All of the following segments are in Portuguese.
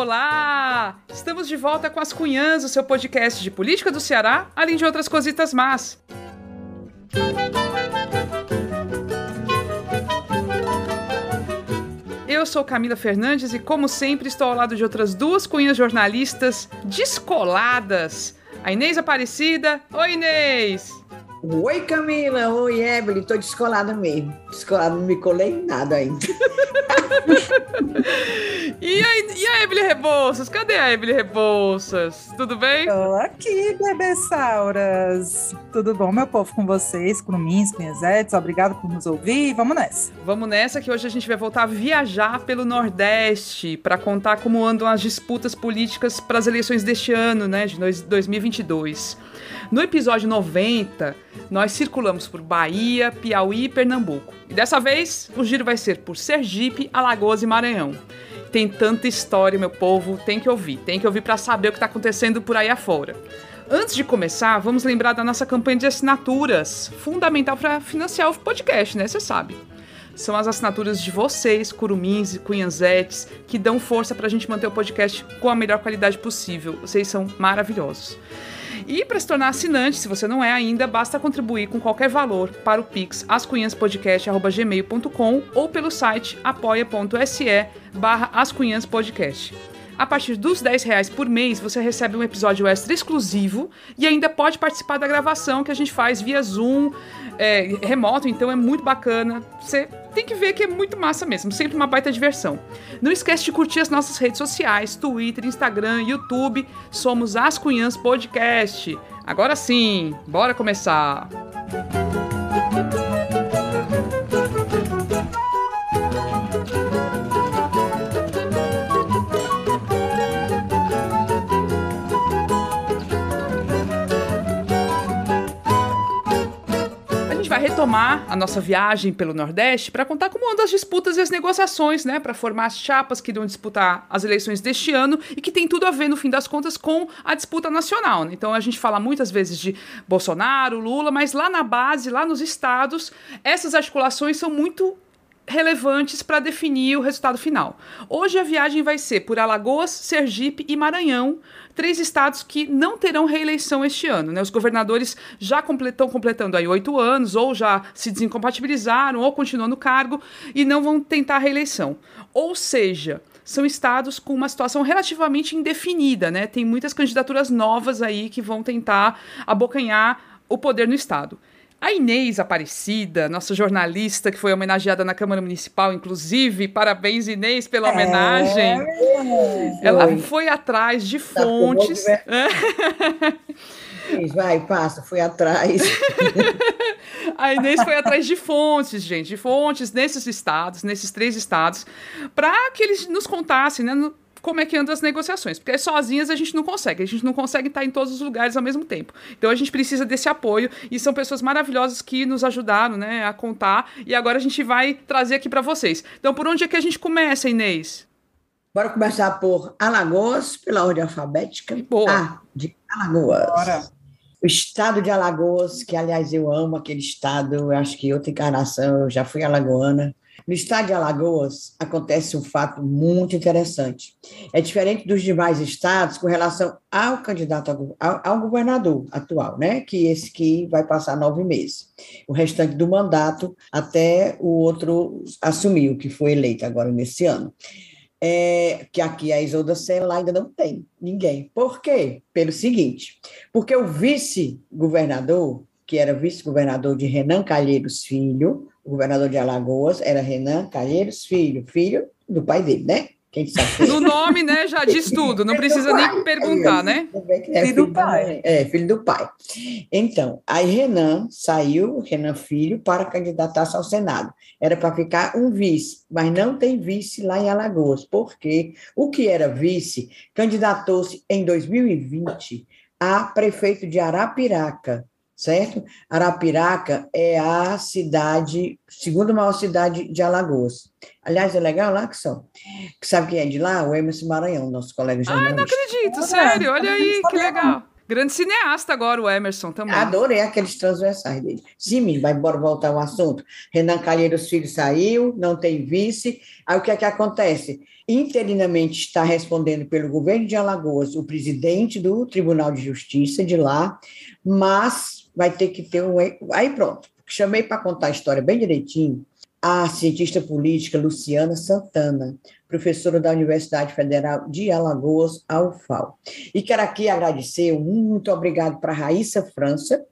Olá! Estamos de volta com as Cunhãs, o seu podcast de política do Ceará, além de outras cositas más. Eu sou Camila Fernandes e, como sempre, estou ao lado de outras duas cunhas jornalistas descoladas. A Inês Aparecida. Oi, Inês! Oi, Camila. Oi, Evelyn. Tô descolada mesmo. Descolada, não me colei em nada ainda. e, a, e a Evelyn Rebouças? Cadê a Evelyn Rebouças? Tudo bem? Tô aqui, bebessauras. Tudo bom, meu povo, com vocês, com mins, minhas Obrigado por nos ouvir. Vamos nessa. Vamos nessa que hoje a gente vai voltar a viajar pelo Nordeste para contar como andam as disputas políticas para as eleições deste ano, né, de 2022. No episódio 90, nós circulamos por Bahia, Piauí e Pernambuco. E dessa vez, o giro vai ser por Sergipe, Alagoas e Maranhão. Tem tanta história, meu povo, tem que ouvir. Tem que ouvir para saber o que está acontecendo por aí afora. Antes de começar, vamos lembrar da nossa campanha de assinaturas, fundamental para financiar o podcast, né? Você sabe. São as assinaturas de vocês, curumins e cunhanzetes, que dão força para a gente manter o podcast com a melhor qualidade possível. Vocês são maravilhosos. E para se tornar assinante, se você não é ainda, basta contribuir com qualquer valor para o Pix ascunhaspodcast.gmail.com ou pelo site apoia.se barra ascunhaspodcast. A partir dos 10 reais por mês, você recebe um episódio extra exclusivo e ainda pode participar da gravação que a gente faz via Zoom, é, remoto, então é muito bacana. Você tem que ver que é muito massa mesmo, sempre uma baita diversão. Não esquece de curtir as nossas redes sociais, Twitter, Instagram, YouTube. Somos As Cunhãs Podcast. Agora sim, bora começar! Música vai retomar a nossa viagem pelo Nordeste para contar como andam as disputas e as negociações, né, para formar as chapas que irão disputar as eleições deste ano e que tem tudo a ver, no fim das contas, com a disputa nacional. Né? Então a gente fala muitas vezes de Bolsonaro, Lula, mas lá na base, lá nos estados, essas articulações são muito relevantes para definir o resultado final. Hoje a viagem vai ser por Alagoas, Sergipe e Maranhão, três estados que não terão reeleição este ano. Né? Os governadores já estão completando aí oito anos, ou já se desincompatibilizaram, ou continuam no cargo e não vão tentar a reeleição. Ou seja, são estados com uma situação relativamente indefinida, né? Tem muitas candidaturas novas aí que vão tentar abocanhar o poder no estado. A Inês Aparecida, nossa jornalista que foi homenageada na Câmara Municipal, inclusive, parabéns Inês pela é, homenagem. É, Ela foi atrás de tá fontes. Tá Vai, passa, fui atrás. a Inês foi atrás de fontes, gente, de fontes nesses estados, nesses três estados, para que eles nos contassem, né? Como é que andam as negociações, porque sozinhas a gente não consegue, a gente não consegue estar em todos os lugares ao mesmo tempo. Então a gente precisa desse apoio e são pessoas maravilhosas que nos ajudaram, né, a contar e agora a gente vai trazer aqui para vocês. Então por onde é que a gente começa, Inês? Bora começar por Alagoas, pela ordem alfabética. Boa. Ah, de Alagoas. Bora. O estado de Alagoas, que aliás eu amo aquele estado, eu acho que outra encarnação, eu já fui alagoana. No estado de Alagoas, acontece um fato muito interessante. É diferente dos demais estados com relação ao candidato ao, ao governador atual, né? que esse que vai passar nove meses. O restante do mandato até o outro assumir, o que foi eleito agora nesse ano. É, que aqui a Isolda Sela ainda não tem ninguém. Por quê? Pelo seguinte, porque o vice-governador, que era vice-governador de Renan Calheiros Filho, o governador de Alagoas era Renan Calheiros Filho, filho do pai dele, né? Quem sabe? No nome, né, já diz tudo, não precisa nem perguntar, né? É, filho do pai. É, filho do pai. Então, aí Renan saiu, Renan Filho, para candidatar-se ao Senado. Era para ficar um vice, mas não tem vice lá em Alagoas, porque o que era vice candidatou-se em 2020 a prefeito de Arapiraca, certo? Arapiraca é a cidade, segunda maior cidade de Alagoas. Aliás, é legal lá que são. Sabe quem é de lá? O Emerson Maranhão, nosso colega jornalista. Ah, não acredito, sério, olha aí, que legal. Grande cineasta agora, o Emerson também. Adorei aqueles transversais dele. Sim, vai embora voltar ao assunto. Renan Calheiros Filho saiu, não tem vice. Aí o que é que acontece? Interinamente está respondendo pelo governo de Alagoas o presidente do Tribunal de Justiça de lá, mas vai ter que ter um. Aí pronto, chamei para contar a história bem direitinho a cientista política Luciana Santana, professora da Universidade Federal de Alagoas, a UFAL. E quero aqui agradecer, muito obrigado para Raíssa França,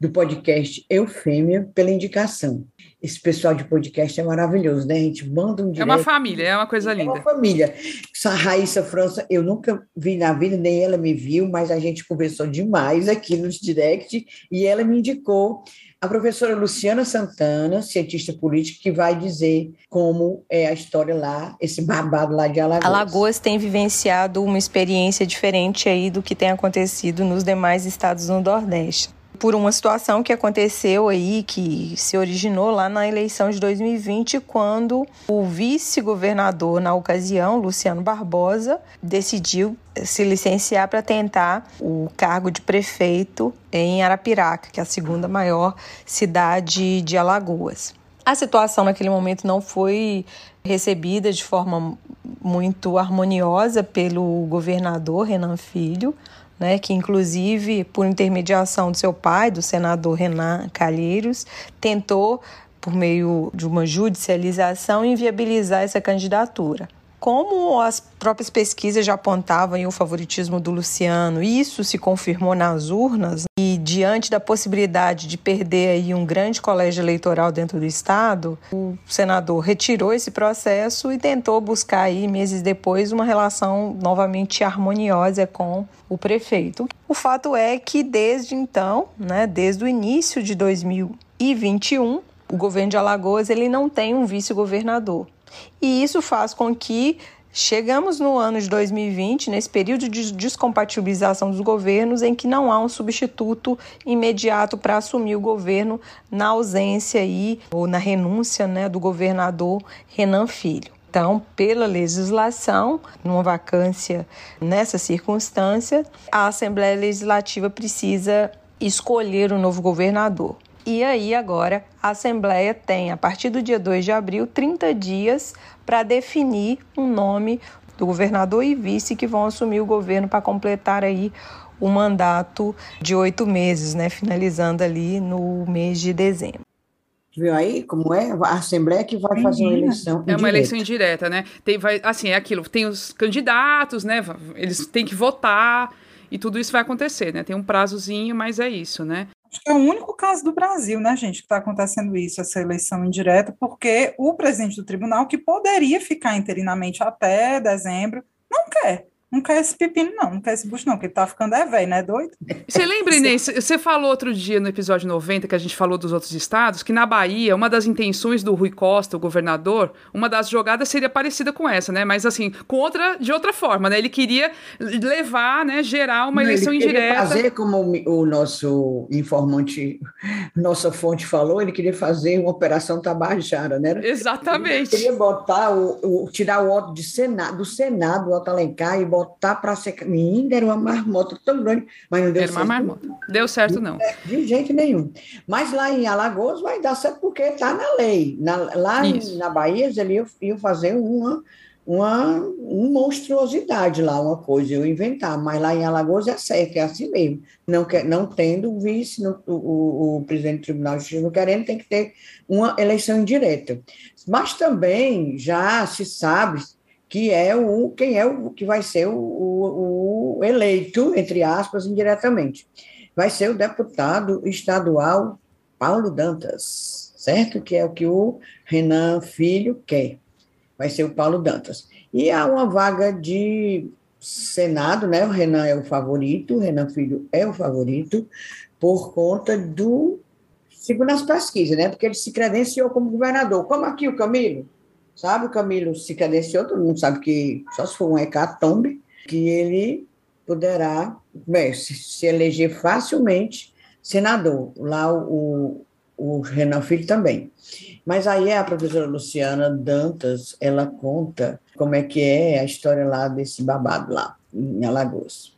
do podcast Eufêmia, pela indicação. Esse pessoal de podcast é maravilhoso, né? A gente manda um direct, É uma família, é uma coisa linda. É uma família. Essa Raíssa França, eu nunca vi na vida, nem ela me viu, mas a gente conversou demais aqui nos direct e ela me indicou a professora Luciana Santana, cientista política, que vai dizer como é a história lá, esse babado lá de Alagoas. Alagoas tem vivenciado uma experiência diferente aí do que tem acontecido nos demais estados do Nordeste por uma situação que aconteceu aí, que se originou lá na eleição de 2020, quando o vice-governador, na ocasião, Luciano Barbosa, decidiu se licenciar para tentar o cargo de prefeito em Arapiraca, que é a segunda maior cidade de Alagoas. A situação naquele momento não foi recebida de forma muito harmoniosa pelo governador Renan Filho, né, que inclusive, por intermediação do seu pai, do senador Renan Calheiros, tentou, por meio de uma judicialização, inviabilizar essa candidatura. Como as próprias pesquisas já apontavam o favoritismo do Luciano, isso se confirmou nas urnas e diante da possibilidade de perder aí um grande colégio eleitoral dentro do estado, o senador retirou esse processo e tentou buscar aí meses depois uma relação novamente harmoniosa com o prefeito. O fato é que desde então, né, desde o início de 2021, o governo de Alagoas ele não tem um vice-governador. E isso faz com que chegamos no ano de 2020, nesse período de descompatibilização dos governos, em que não há um substituto imediato para assumir o governo na ausência aí, ou na renúncia né, do governador Renan Filho. Então, pela legislação, numa vacância nessa circunstância, a Assembleia Legislativa precisa escolher o novo governador. E aí, agora, a Assembleia tem, a partir do dia 2 de abril, 30 dias para definir um nome do governador e vice que vão assumir o governo para completar aí o mandato de oito meses, né? Finalizando ali no mês de dezembro. Viu aí como é? A Assembleia que vai fazer uma eleição. É uma eleição indireta, né? Tem, vai, assim, é aquilo, tem os candidatos, né? Eles têm que votar e tudo isso vai acontecer, né? Tem um prazozinho, mas é isso, né? Acho que é o único caso do Brasil, né, gente, que está acontecendo isso, essa eleição indireta, porque o presidente do tribunal, que poderia ficar interinamente até dezembro, não quer. Não quer esse pepino, não. Não quer esse bucho, não, porque ele tá ficando é velho, né? Doido. Você lembra, Inês? Você falou outro dia no episódio 90, que a gente falou dos outros estados, que na Bahia, uma das intenções do Rui Costa, o governador, uma das jogadas seria parecida com essa, né? Mas assim, com outra, de outra forma, né? Ele queria levar, né, gerar uma eleição ele indireta. fazer como o nosso informante, nossa fonte falou, ele queria fazer uma operação Tabajara, né? Exatamente. Ele queria botar o, o tirar o voto de Senado, do Senado, o Alencar, e botar botar para ser. Menina, era uma marmota tão grande, mas não deu era certo. Era uma marmota. Deu certo, não. De jeito nenhum. Mas lá em Alagoas vai dar certo porque está na lei. Na, lá em, na Bahia, eles iam fazer uma, uma, uma monstruosidade lá, uma coisa, eu inventar. Mas lá em Alagoas é certo, é assim mesmo. Não, quer, não tendo vice, no, o, o, o presidente do Tribunal de Justiça não querendo, tem que ter uma eleição indireta. Mas também já se sabe que é o quem é o que vai ser o, o, o eleito, entre aspas, indiretamente. Vai ser o deputado estadual Paulo Dantas, certo? Que é o que o Renan Filho quer. Vai ser o Paulo Dantas. E há uma vaga de Senado, né? O Renan é o favorito, o Renan Filho é o favorito, por conta do. Segundo as pesquisas, né? Porque ele se credenciou como governador. Como aqui o Camilo, sabe? O Camilo se credenciou, todo mundo sabe que só se for um hecatombe, que ele poderá bem, se, se, eleger facilmente senador. Lá o, o Renan Filho também. Mas aí a professora Luciana Dantas, ela conta como é que é a história lá desse babado lá, em Alagoas.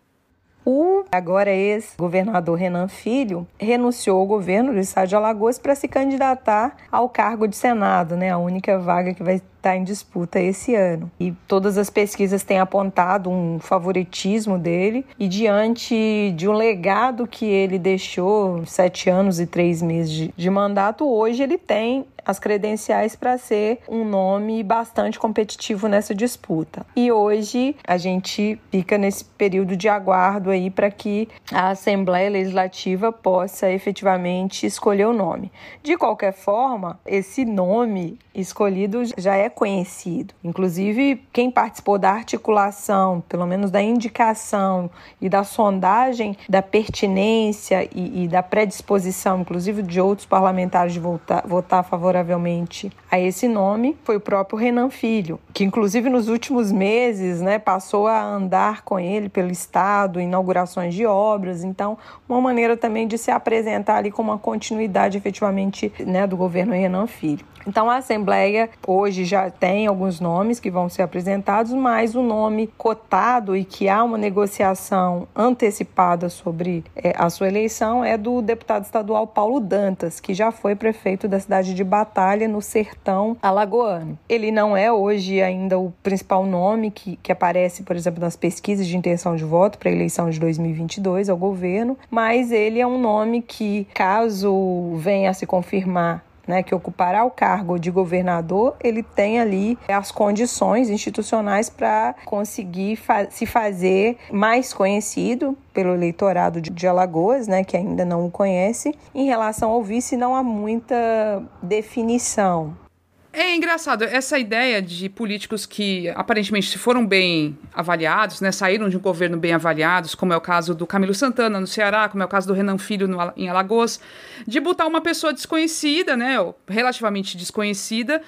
O agora ex-governador Renan Filho renunciou ao governo do estado de Alagoas para se candidatar ao cargo de Senado, né? A única vaga que vai estar em disputa esse ano. E todas as pesquisas têm apontado um favoritismo dele, e diante de um legado que ele deixou, sete anos e três meses de, de mandato, hoje ele tem as credenciais para ser um nome bastante competitivo nessa disputa. E hoje a gente fica nesse período de aguardo aí para que a Assembleia Legislativa possa efetivamente escolher o nome. De qualquer forma, esse nome escolhido já é conhecido. Inclusive, quem participou da articulação, pelo menos da indicação e da sondagem da pertinência e, e da predisposição, inclusive de outros parlamentares de votar, votar favoravelmente a esse nome foi o próprio Renan Filho, que inclusive nos últimos meses né, passou a andar com ele pelo Estado, inaugurações de obras. Então, uma maneira também de se apresentar ali como uma continuidade efetivamente né, do governo Renan Filho. Então a Assembleia hoje já tem alguns nomes que vão ser apresentados, mas o nome cotado e que há uma negociação antecipada sobre é, a sua eleição é do deputado estadual Paulo Dantas, que já foi prefeito da cidade de Batalha, no sertão alagoano. Ele não é hoje ainda o principal nome que, que aparece, por exemplo, nas pesquisas de intenção de voto para a eleição de 2022 ao governo, mas ele é um nome que, caso venha a se confirmar né, que ocupará o cargo de governador, ele tem ali as condições institucionais para conseguir fa se fazer mais conhecido pelo eleitorado de Alagoas, né, que ainda não o conhece. Em relação ao vice, não há muita definição. É engraçado, essa ideia de políticos que aparentemente foram bem avaliados, né, saíram de um governo bem avaliados, como é o caso do Camilo Santana no Ceará, como é o caso do Renan Filho no, em Alagoas, de botar uma pessoa desconhecida, né, relativamente desconhecida,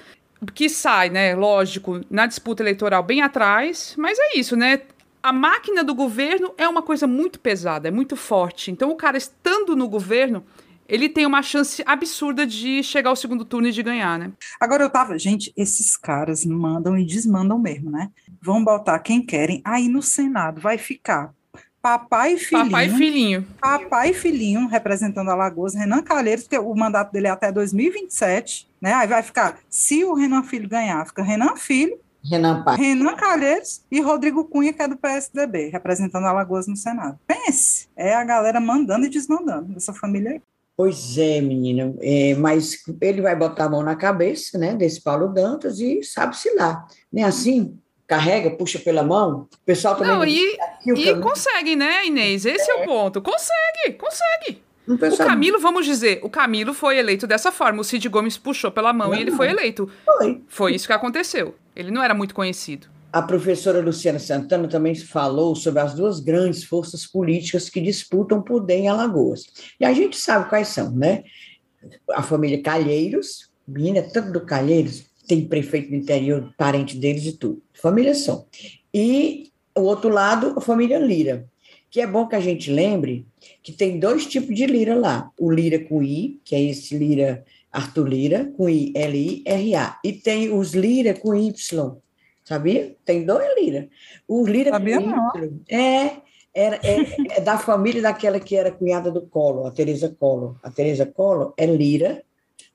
que sai, né, lógico, na disputa eleitoral bem atrás, mas é isso, né? A máquina do governo é uma coisa muito pesada, é muito forte. Então, o cara estando no governo, ele tem uma chance absurda de chegar ao segundo turno e de ganhar, né? Agora eu tava, gente, esses caras mandam e desmandam mesmo, né? Vão botar quem querem, aí no Senado vai ficar papai e filhinho. Papai e filhinho. Papai e filhinho, representando Alagoas, Renan Calheiros, porque o mandato dele é até 2027, né? Aí vai ficar, se o Renan Filho ganhar, fica Renan Filho, Renan Pai. Renan Calheiros e Rodrigo Cunha, que é do PSDB, representando Alagoas no Senado. Pense, é a galera mandando e desmandando dessa família aí. Pois é, menina, é, mas ele vai botar a mão na cabeça, né, desse Paulo Dantas e sabe-se lá. Nem assim, carrega, puxa pela mão. O pessoal também. Não, e, e consegue, né, Inês? Esse é. é o ponto. Consegue, consegue. O Camilo, vamos dizer, o Camilo foi eleito dessa forma. O Cid Gomes puxou pela mão não, e ele foi eleito. Foi. Foi isso que aconteceu. Ele não era muito conhecido. A professora Luciana Santana também falou sobre as duas grandes forças políticas que disputam poder em Alagoas. E a gente sabe quais são, né? A família Calheiros, menina, tanto do Calheiros, tem prefeito do interior, parente deles e tudo. Família são. E o outro lado, a família Lira, que é bom que a gente lembre que tem dois tipos de Lira lá. O Lira com I, que é esse Lira, Arthur Lira, com I, L-I-R-A. E tem os Lira com Y, sabia? Tem dois Lira. O Lira sabia não. é, era, é, é, da família daquela que era cunhada do Collor, a Teresa Collor. A Teresa Collor é Lira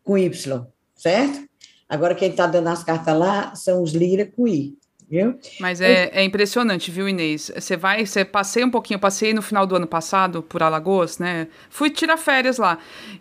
com Y, certo? Agora quem está dando as cartas lá são os Lira com I. Viu? Mas é, é impressionante, viu, Inês? Você vai, você passei um pouquinho, passei no final do ano passado por Alagoas, né? Fui tirar férias lá.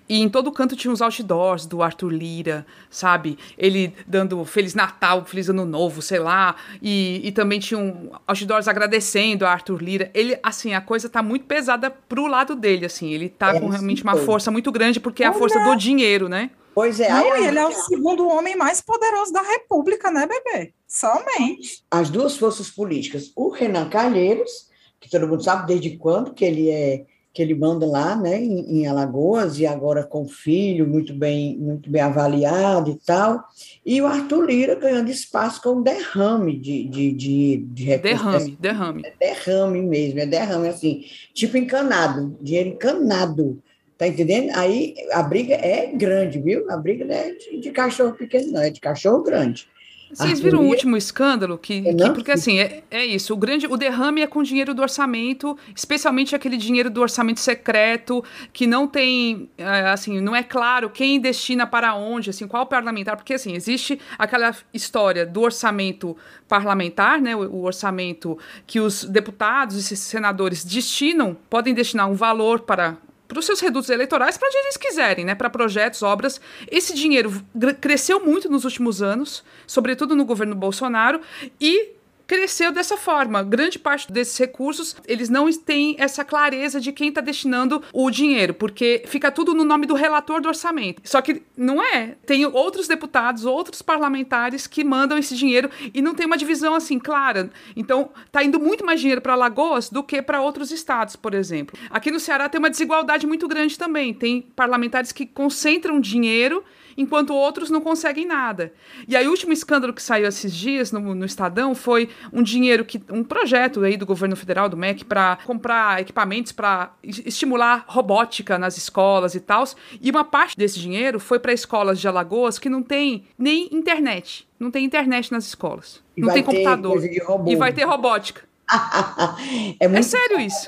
E em todo canto tinha uns outdoors do Arthur Lira, sabe? Ele dando Feliz Natal, Feliz Ano Novo, sei lá. E, e também tinha um outdoors agradecendo a Arthur Lira. Ele, assim, a coisa tá muito pesada pro lado dele, assim. Ele tá é, com realmente uma força muito grande, porque é a força do dinheiro, né? Pois é. Não, aí, ele é o segundo homem mais poderoso da República, né, bebê? Somente. As duas forças políticas. O Renan Calheiros, que todo mundo sabe desde quando que ele é que ele manda lá, né, em, em, Alagoas e agora com o filho muito bem muito bem avaliado e tal, e o Arthur Lira ganhando espaço com derrame de de, de, de derrame, derrame, é derrame mesmo, é derrame assim, tipo encanado, dinheiro encanado, Tá entendendo? Aí a briga é grande, viu? A briga não é de, de cachorro pequeno, não, é de cachorro grande. Vocês viram o último escândalo? Que, que porque assim, é, é, isso. O grande o derrame é com dinheiro do orçamento, especialmente aquele dinheiro do orçamento secreto, que não tem, é, assim, não é claro quem destina para onde, assim, qual parlamentar. Porque assim, existe aquela história do orçamento parlamentar, né? O, o orçamento que os deputados e senadores destinam, podem destinar um valor para para os seus redutos eleitorais, para onde eles quiserem, né? Para projetos, obras. Esse dinheiro cresceu muito nos últimos anos, sobretudo no governo Bolsonaro, e cresceu dessa forma. Grande parte desses recursos, eles não têm essa clareza de quem está destinando o dinheiro, porque fica tudo no nome do relator do orçamento. Só que não é. Tem outros deputados, outros parlamentares que mandam esse dinheiro e não tem uma divisão assim clara. Então, está indo muito mais dinheiro para Lagoas do que para outros estados, por exemplo. Aqui no Ceará tem uma desigualdade muito grande também. Tem parlamentares que concentram dinheiro enquanto outros não conseguem nada. E aí o último escândalo que saiu esses dias no, no Estadão foi um dinheiro que um projeto aí do governo federal do MEC para comprar equipamentos para estimular robótica nas escolas e tal. E uma parte desse dinheiro foi para escolas de Alagoas que não tem nem internet, não tem internet nas escolas, e não tem computador e vai ter robótica. é, é, sério isso.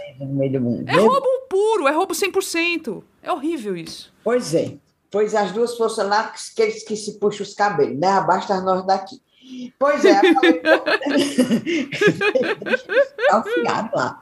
É roubo puro, é roubo 100%. É horrível isso. Pois é. Pois as duas forças lá que eles que se puxam os cabelos, né? Abaixo das nós daqui. Pois é, tá lá.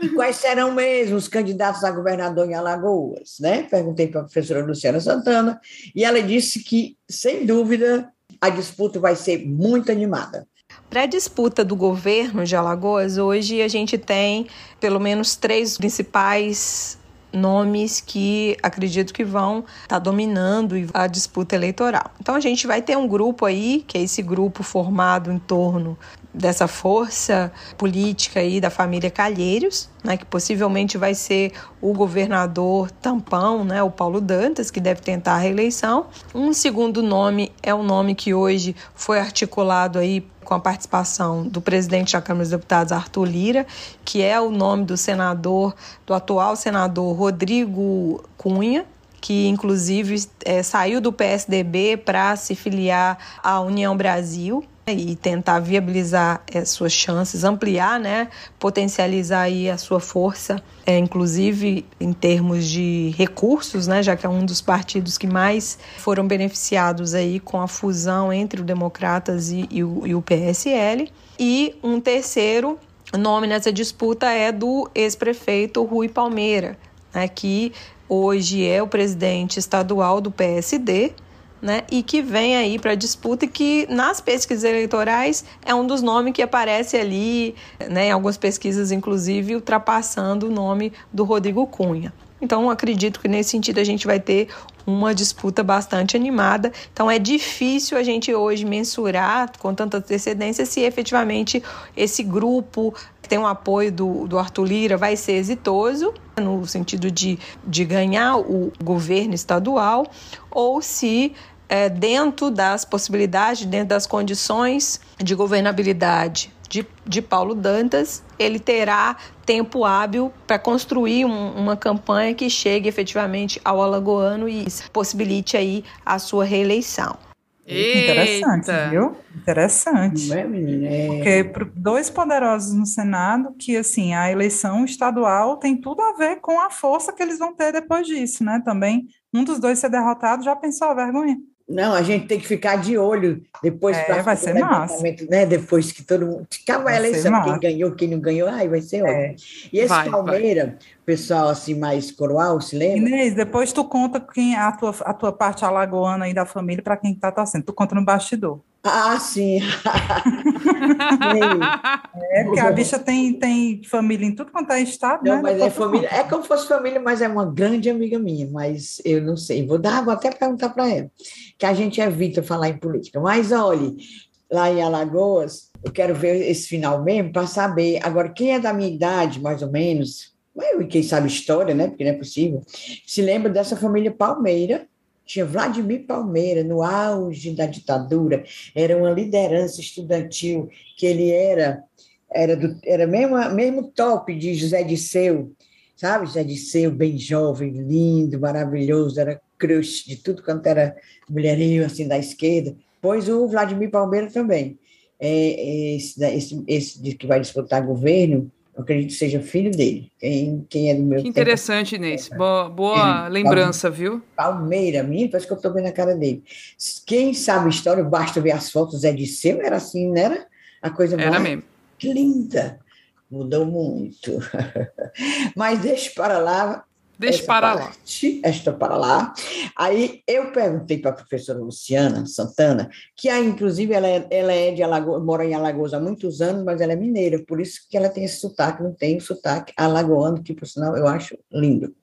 E quais serão mesmo os candidatos a governador em Alagoas? Né? Perguntei para a professora Luciana Santana, e ela disse que, sem dúvida, a disputa vai ser muito animada. Para a disputa do governo de Alagoas, hoje a gente tem pelo menos três principais nomes que acredito que vão estar tá dominando a disputa eleitoral. Então a gente vai ter um grupo aí, que é esse grupo formado em torno dessa força política aí da família Calheiros, né, que possivelmente vai ser o governador tampão, né, o Paulo Dantas, que deve tentar a reeleição. Um segundo nome é o nome que hoje foi articulado aí com a participação do presidente da Câmara dos Deputados, Arthur Lira, que é o nome do senador, do atual senador Rodrigo Cunha, que inclusive é, saiu do PSDB para se filiar à União Brasil e tentar viabilizar é, suas chances, ampliar, né, potencializar aí a sua força, é, inclusive em termos de recursos, né, já que é um dos partidos que mais foram beneficiados aí com a fusão entre o Democratas e, e, o, e o PSL. E um terceiro nome nessa disputa é do ex-prefeito Rui Palmeira, né, que hoje é o presidente estadual do PSD né, e que vem aí para disputa e que nas pesquisas eleitorais é um dos nomes que aparece ali, né, em algumas pesquisas inclusive ultrapassando o nome do Rodrigo Cunha. Então acredito que nesse sentido a gente vai ter uma disputa bastante animada. Então é difícil a gente hoje mensurar com tanta antecedência se efetivamente esse grupo que tem o apoio do, do Arthur Lira vai ser exitoso no sentido de, de ganhar o governo estadual ou se é, dentro das possibilidades, dentro das condições de governabilidade de, de Paulo Dantas, ele terá tempo hábil para construir um, uma campanha que chegue efetivamente ao alagoano e possibilite aí a sua reeleição. Interessante, viu? Interessante. É, menina? É... Porque dois poderosos no Senado, que assim, a eleição estadual tem tudo a ver com a força que eles vão ter depois disso, né? Também um dos dois ser derrotado, já pensou a vergonha? Não, a gente tem que ficar de olho depois é, para vai ser massa. né? Depois que todo mundo. Acaba a eleição, quem ganhou, quem não ganhou, ai, vai ser é. ótimo. E esse vai, Palmeira, vai. pessoal assim mais coroal, se lembra? Inês, depois tu conta quem a tua, a tua parte alagoana aí da família para quem está torcendo. Tu conta no bastidor. Ah, sim. é, porque a bicha tem, tem família em tudo quanto é estado, não, né? Mas é família, é como se fosse família, mas é uma grande amiga minha, mas eu não sei. Vou dar, vou até perguntar para ela, que a gente evita falar em política. Mas olhe, lá em Alagoas, eu quero ver esse final mesmo para saber. Agora, quem é da minha idade, mais ou menos, quem sabe história, né? Porque não é possível, se lembra dessa família Palmeira, tinha Vladimir Palmeira, no auge da ditadura, era uma liderança estudantil, que ele era era, do, era mesmo, mesmo top de José Disseu, sabe? José Disseu, bem jovem, lindo, maravilhoso, era crush de tudo quanto era mulherio, assim, da esquerda. pois o Vladimir Palmeira também. É, esse, esse, esse que vai disputar governo, eu acredito que seja filho dele. Quem, quem é do meu Que interessante, tempo. Inês. Boa, boa lembrança, viu? Palmeira, minha, parece que eu estou vendo a cara dele. Quem sabe a história, basta ver as fotos, é de seu, era assim, não era? A coisa era mais mesmo. linda. Mudou muito. Mas deixa para lá Deixa para lá. Esta para lá. Aí eu perguntei para a professora Luciana Santana, que aí, inclusive, ela é, ela é de Alagoas, mora em Alagoas há muitos anos, mas ela é mineira, por isso que ela tem esse sotaque, não tem o sotaque alagoano, que, por sinal, eu acho lindo.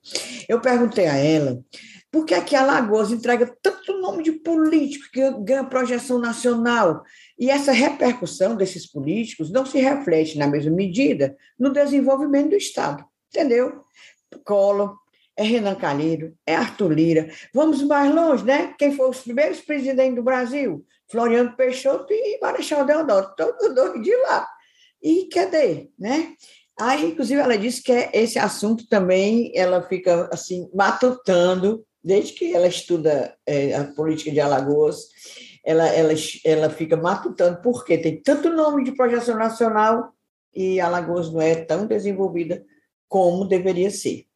Eu perguntei a ela por que aqui Alagoas entrega tanto nome de político que ganha projeção nacional e essa repercussão desses políticos não se reflete na mesma medida no desenvolvimento do Estado, entendeu? Collor, é Renan Calheiro, é Arthur Lira. Vamos mais longe, né? Quem foi os primeiros presidentes do Brasil? Floriano Peixoto e Marechal Deodoro, todos dois de lá. E cadê, né? Aí, inclusive, ela disse que é esse assunto também ela fica assim matutando desde que ela estuda é, a política de Alagoas, ela, ela, ela fica matutando porque tem tanto nome de projeção nacional e Alagoas não é tão desenvolvida como deveria ser.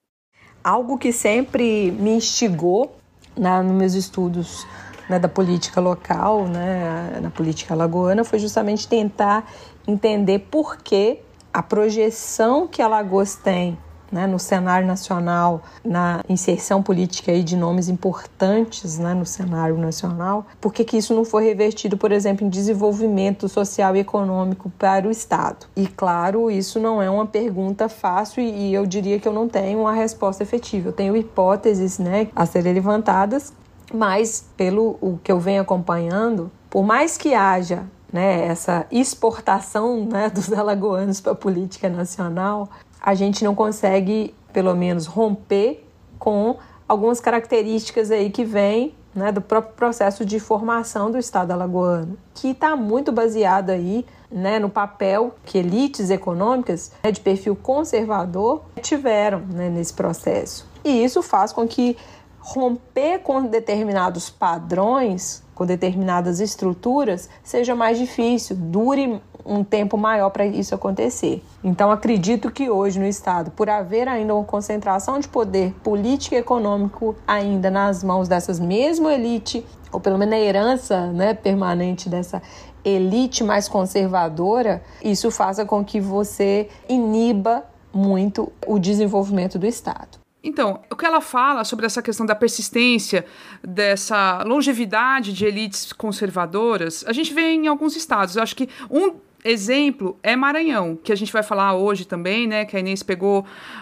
Algo que sempre me instigou na, nos meus estudos né, da política local, né, na política alagoana, foi justamente tentar entender por que a projeção que Alagoas tem né, no cenário nacional, na inserção política aí de nomes importantes né, no cenário nacional, por que, que isso não foi revertido, por exemplo, em desenvolvimento social e econômico para o Estado? E, claro, isso não é uma pergunta fácil e eu diria que eu não tenho uma resposta efetiva. Eu tenho hipóteses né, a serem levantadas, mas pelo o que eu venho acompanhando, por mais que haja né, essa exportação né, dos alagoanos para a política nacional, a gente não consegue, pelo menos, romper com algumas características aí que vêm né, do próprio processo de formação do Estado alagoano, que está muito baseado aí né, no papel que elites econômicas né, de perfil conservador tiveram né, nesse processo. E isso faz com que romper com determinados padrões, com determinadas estruturas, seja mais difícil, dure um tempo maior para isso acontecer. Então, acredito que hoje no Estado, por haver ainda uma concentração de poder político e econômico ainda nas mãos dessas mesmo elite, ou pelo menos na herança né, permanente dessa elite mais conservadora, isso faça com que você iniba muito o desenvolvimento do Estado. Então, o que ela fala sobre essa questão da persistência, dessa longevidade de elites conservadoras, a gente vê em alguns estados. Eu acho que um exemplo é Maranhão, que a gente vai falar hoje também, né? Que a Inês pegou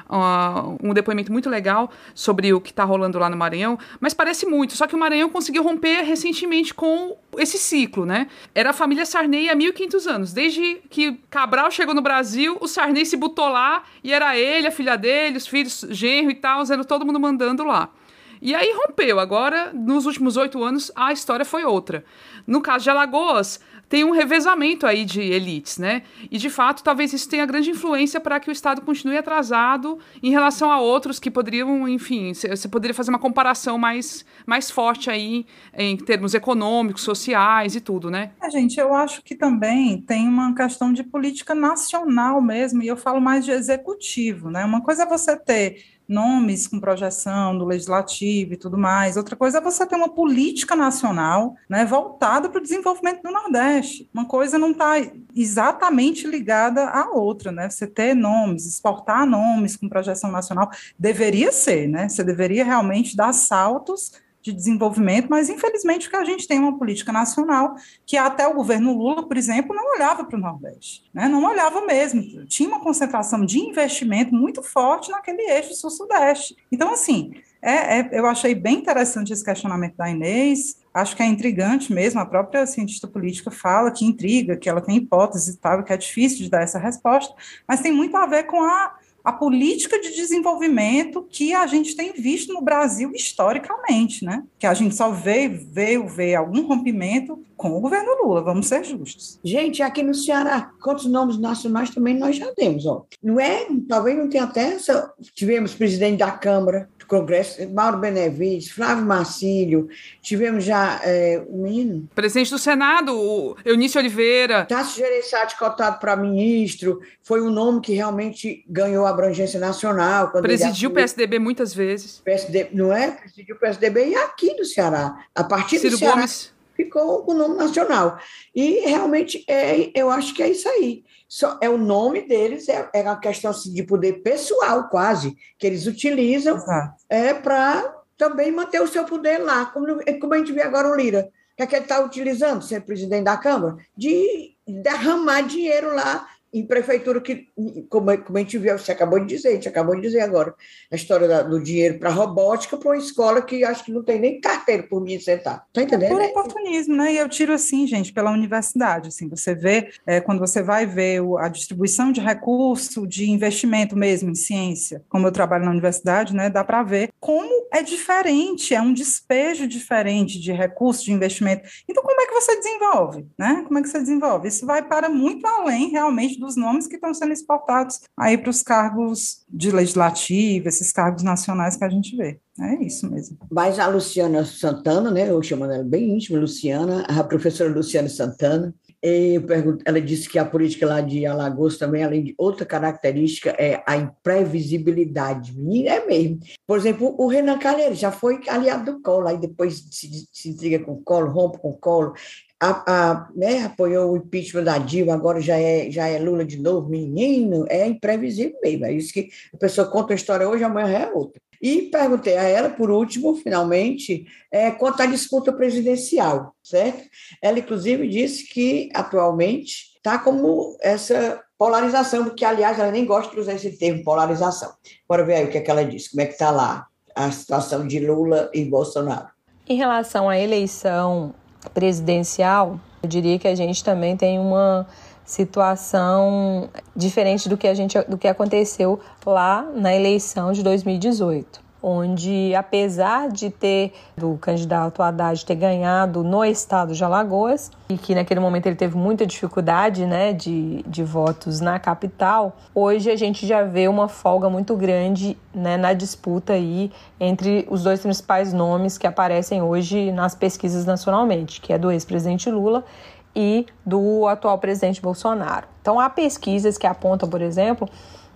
uh, um depoimento muito legal sobre o que está rolando lá no Maranhão, mas parece muito. Só que o Maranhão conseguiu romper recentemente com esse ciclo, né? Era a família Sarney há 1500 anos. Desde que Cabral chegou no Brasil, o Sarney se botou lá e era ele, a filha dele, os filhos, genro e tal, era todo mundo mandando lá. E aí rompeu. Agora, nos últimos oito anos, a história foi outra. No caso de Alagoas, tem um revezamento aí de elites, né? E de fato, talvez isso tenha grande influência para que o Estado continue atrasado em relação a outros que poderiam, enfim, você poderia fazer uma comparação mais, mais forte aí em termos econômicos, sociais e tudo, né? É, gente, eu acho que também tem uma questão de política nacional mesmo, e eu falo mais de executivo, né? Uma coisa é você ter nomes com projeção do legislativo e tudo mais. Outra coisa é você ter uma política nacional né, voltada para o desenvolvimento do Nordeste. Uma coisa não está exatamente ligada à outra, né? Você ter nomes, exportar nomes com projeção nacional, deveria ser, né? Você deveria realmente dar saltos de desenvolvimento, mas infelizmente que a gente tem uma política nacional que até o governo Lula, por exemplo, não olhava para o Nordeste, né? não olhava mesmo, tinha uma concentração de investimento muito forte naquele eixo sul-sudeste. Então, assim, é, é, eu achei bem interessante esse questionamento da Inês, acho que é intrigante mesmo, a própria cientista política fala que intriga, que ela tem hipóteses e tal, que é difícil de dar essa resposta, mas tem muito a ver com a a política de desenvolvimento que a gente tem visto no Brasil historicamente, né? Que a gente só veio, veio ver algum rompimento com o governo Lula, vamos ser justos. Gente, aqui no Ceará, quantos nomes nacionais também nós já temos, ó. Não é, talvez não tenha até essa, tivemos presidente da Câmara, Congresso, Mauro Benevides, Flávio Marcílio, tivemos já é, o menino... Presidente do Senado, o Eunício Oliveira. Tássio Gereissati cotado para ministro, foi um nome que realmente ganhou abrangência nacional. Presidiu o PSDB muitas vezes. PSD, não é? Presidiu o PSDB e aqui no Ceará. A partir Ciro do Ceará, Gomes ficou o nome nacional. E realmente é, eu acho que é isso aí. Só, é o nome deles, é, é uma questão assim, de poder pessoal, quase, que eles utilizam é, para também manter o seu poder lá, como, como a gente vê agora o Lira. O que é que ele está utilizando, ser presidente da Câmara? De derramar dinheiro lá em prefeitura que, como, como a gente viu, você acabou de dizer, a gente acabou de dizer agora, a história da, do dinheiro para robótica para uma escola que acho que não tem nem carteira por mim sentar. Tá entendendo? É por oportunismo, né? E eu tiro assim, gente, pela universidade. Assim, você vê, é, quando você vai ver a distribuição de recurso, de investimento mesmo em ciência, como eu trabalho na universidade, né? Dá para ver como é diferente, é um despejo diferente de recurso, de investimento. Então, como é que você desenvolve? Né? Como é que você desenvolve? Isso vai para muito além realmente dos nomes que estão sendo exportados aí para os cargos de legislativo, esses cargos nacionais que a gente vê. É isso mesmo. Mas a Luciana Santana, né, eu chamando ela bem íntima, Luciana, a professora Luciana Santana, pergunto, ela disse que a política lá de Alagoas também, além de outra característica, é a imprevisibilidade. É mesmo. Por exemplo, o Renan Calheiro já foi aliado do Colo, aí depois se, se intriga com o Colo, rompe com o Colo a, a, né, apoiou o impeachment da Dilma, agora já é, já é Lula de novo, menino, é imprevisível mesmo. É isso que a pessoa conta a história hoje, amanhã é outra. E perguntei a ela, por último, finalmente, é, quanto à disputa presidencial, certo? Ela, inclusive, disse que, atualmente, está como essa polarização, porque, aliás, ela nem gosta de usar esse termo, polarização. Bora ver aí o que, é que ela disse, como é que está lá a situação de Lula e Bolsonaro. Em relação à eleição presidencial, eu diria que a gente também tem uma situação diferente do que a gente do que aconteceu lá na eleição de 2018 onde, apesar de ter o candidato Haddad ter ganhado no estado de Alagoas, e que naquele momento ele teve muita dificuldade né, de, de votos na capital, hoje a gente já vê uma folga muito grande né, na disputa aí entre os dois principais nomes que aparecem hoje nas pesquisas nacionalmente, que é do ex-presidente Lula e do atual presidente Bolsonaro. Então há pesquisas que apontam, por exemplo,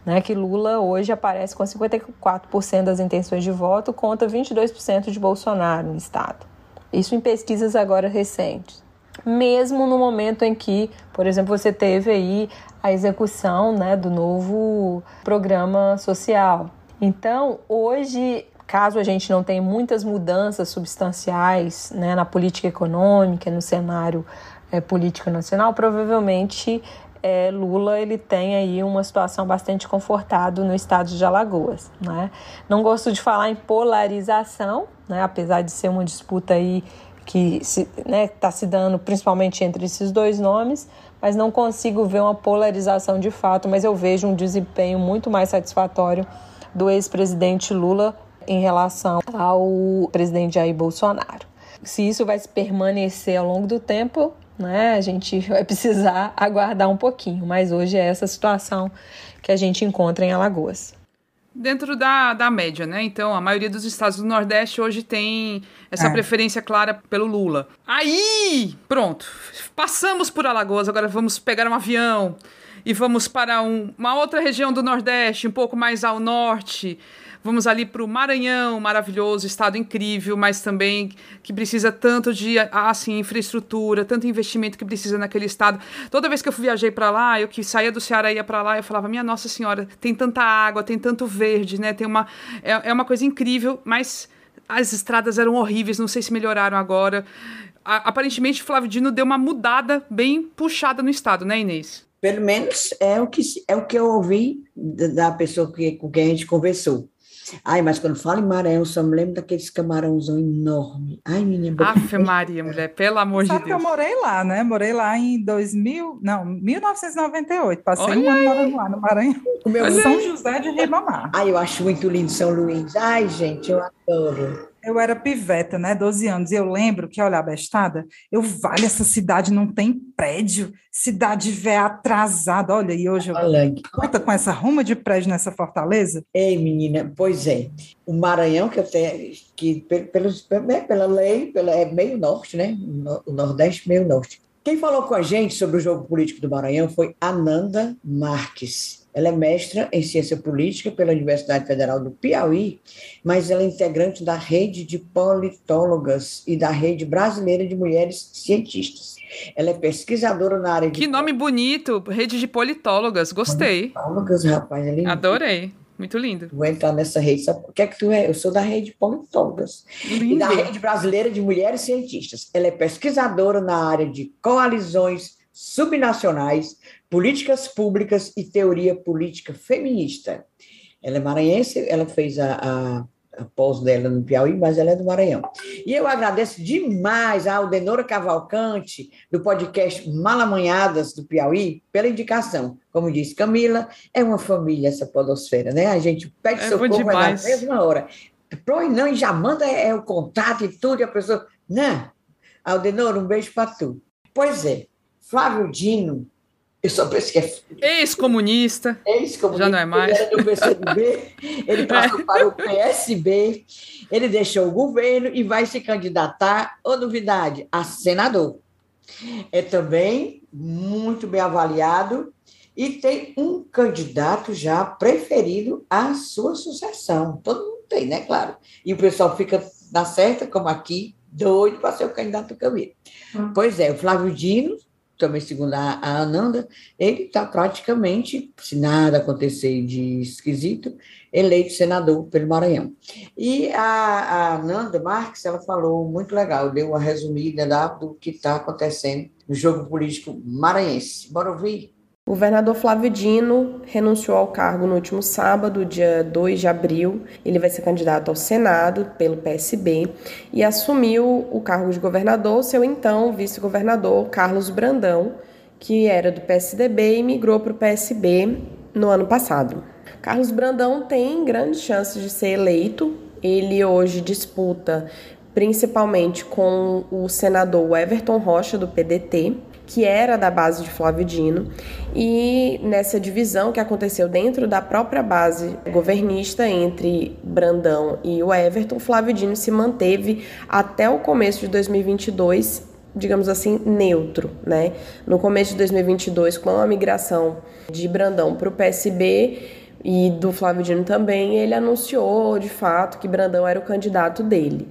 né, que Lula hoje aparece com 54% das intenções de voto contra 22% de Bolsonaro no estado. Isso em pesquisas agora recentes. Mesmo no momento em que, por exemplo, você teve aí a execução né, do novo programa social. Então, hoje, caso a gente não tenha muitas mudanças substanciais né, na política econômica, no cenário é, político nacional, provavelmente é, Lula ele tem aí uma situação bastante confortável no estado de Alagoas. Né? Não gosto de falar em polarização, né? apesar de ser uma disputa aí que está né, tá se dando principalmente entre esses dois nomes, mas não consigo ver uma polarização de fato, mas eu vejo um desempenho muito mais satisfatório do ex-presidente Lula em relação ao presidente Jair Bolsonaro. Se isso vai permanecer ao longo do tempo, né? A gente vai precisar aguardar um pouquinho, mas hoje é essa situação que a gente encontra em Alagoas. Dentro da, da média, né? Então, a maioria dos estados do Nordeste hoje tem essa é. preferência clara pelo Lula. Aí, pronto, passamos por Alagoas, agora vamos pegar um avião e vamos para um, uma outra região do Nordeste, um pouco mais ao norte, Vamos ali para o Maranhão, maravilhoso, estado incrível, mas também que precisa tanto de assim, infraestrutura, tanto investimento que precisa naquele estado. Toda vez que eu viajei para lá, eu que saía do Ceará e ia para lá, eu falava: Minha Nossa Senhora, tem tanta água, tem tanto verde, né? Tem uma, é, é uma coisa incrível, mas as estradas eram horríveis, não sei se melhoraram agora. A, aparentemente, Flávio Dino deu uma mudada bem puxada no estado, né, Inês? Pelo menos é o que, é o que eu ouvi da pessoa que, com quem a gente conversou. Ai, mas quando fala em Maranhão, só me lembro daqueles camarãozão enorme. Ai, menina. Ave Maria, mulher, pelo amor Sabe de Deus. que eu morei lá, né? Morei lá em 2000, não, 1998. Passei Olha um ano morando lá no Maranhão. O meu São José de Ribamar. Ai, eu acho muito lindo São Luís. Ai, gente, eu adoro. Eu era piveta, né? 12 anos. E eu lembro que, olha, bestada, eu vale, essa cidade não tem prédio, cidade velha atrasada. Olha, e hoje eu conta com essa ruma de prédio nessa fortaleza. Ei, menina, pois é. O Maranhão, que até que pelos, né, pela lei, pela, é meio norte, né? O Nordeste meio norte. Quem falou com a gente sobre o jogo político do Maranhão foi Ananda Marques. Ela é mestra em ciência política pela Universidade Federal do Piauí, mas ela é integrante da rede de politólogas e da rede brasileira de mulheres cientistas. Ela é pesquisadora na área de. Que nome bonito! Rede de politólogas, gostei. Politólogas, rapaz, é Adorei. Muito lindo. Vou entrar nessa rede. Sabe o que é que tu é? Eu sou da rede politólogas. Lindo. E da rede brasileira de mulheres cientistas. Ela é pesquisadora na área de coalizões subnacionais, políticas públicas e teoria política feminista. Ela é maranhense, ela fez a, a, a pós dela no Piauí, mas ela é do Maranhão. E eu agradeço demais a Aldenora Cavalcante, do podcast Malamanhadas do Piauí, pela indicação. Como disse Camila, é uma família essa podosfera, né? A gente pede é socorro na mesma hora. Pro não, e já manda é, é, o contato e tudo, e a pessoa. Não, Aldenora, um beijo para tu. Pois é, Flávio Dino, eu só penso que é. Ex-comunista. Ex-comunista. Já não é mais. Ele era do PCdoB, ele passou é. para o PSB, ele deixou o governo e vai se candidatar, ô novidade, a senador. É também muito bem avaliado e tem um candidato já preferido à sua sucessão. Todo mundo tem, né? Claro. E o pessoal fica na certa, como aqui, doido para ser o candidato do Camilo. Hum. Pois é, o Flávio Dino também segundo a, Ananda, ele está praticamente, se nada acontecer de esquisito, eleito senador pelo Maranhão. E a, a Ananda Marques, ela falou muito legal, deu uma resumida da, do que está acontecendo no jogo político maranhense. Bora ouvir? O governador Flávio Dino renunciou ao cargo no último sábado, dia 2 de abril. Ele vai ser candidato ao Senado pelo PSB e assumiu o cargo de governador seu então vice-governador Carlos Brandão, que era do PSDB e migrou para o PSB no ano passado. Carlos Brandão tem grandes chances de ser eleito. Ele hoje disputa principalmente com o senador Everton Rocha, do PDT, que era da base de Flávio Dino, e nessa divisão que aconteceu dentro da própria base governista entre Brandão e o Everton, Flávio Dino se manteve até o começo de 2022 digamos assim, neutro, né? No começo de 2022, com a migração de Brandão para o PSB e do Flávio Dino também, ele anunciou de fato que Brandão era o candidato dele.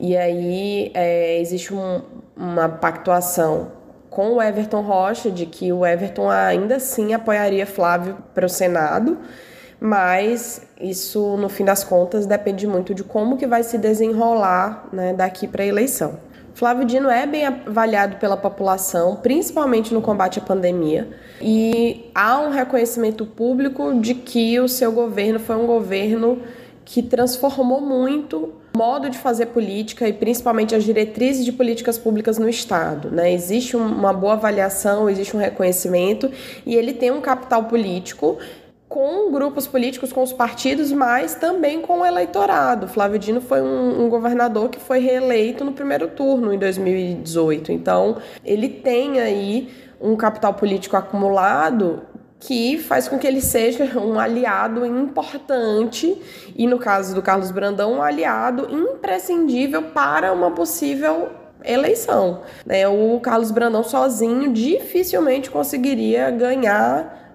E aí é, existe um, uma pactuação com o Everton Rocha de que o Everton ainda assim apoiaria Flávio para o Senado, mas isso no fim das contas depende muito de como que vai se desenrolar né, daqui para a eleição. Flávio Dino é bem avaliado pela população, principalmente no combate à pandemia, e há um reconhecimento público de que o seu governo foi um governo que transformou muito modo de fazer política e principalmente as diretrizes de políticas públicas no Estado. Né? Existe uma boa avaliação, existe um reconhecimento e ele tem um capital político com grupos políticos, com os partidos, mas também com o eleitorado. Flávio Dino foi um, um, governador que foi reeleito no primeiro turno em 2018. Então, ele tem aí um capital político acumulado que faz com que ele seja um aliado importante e no caso do Carlos Brandão um aliado imprescindível para uma possível eleição. Né? O Carlos Brandão sozinho dificilmente conseguiria ganhar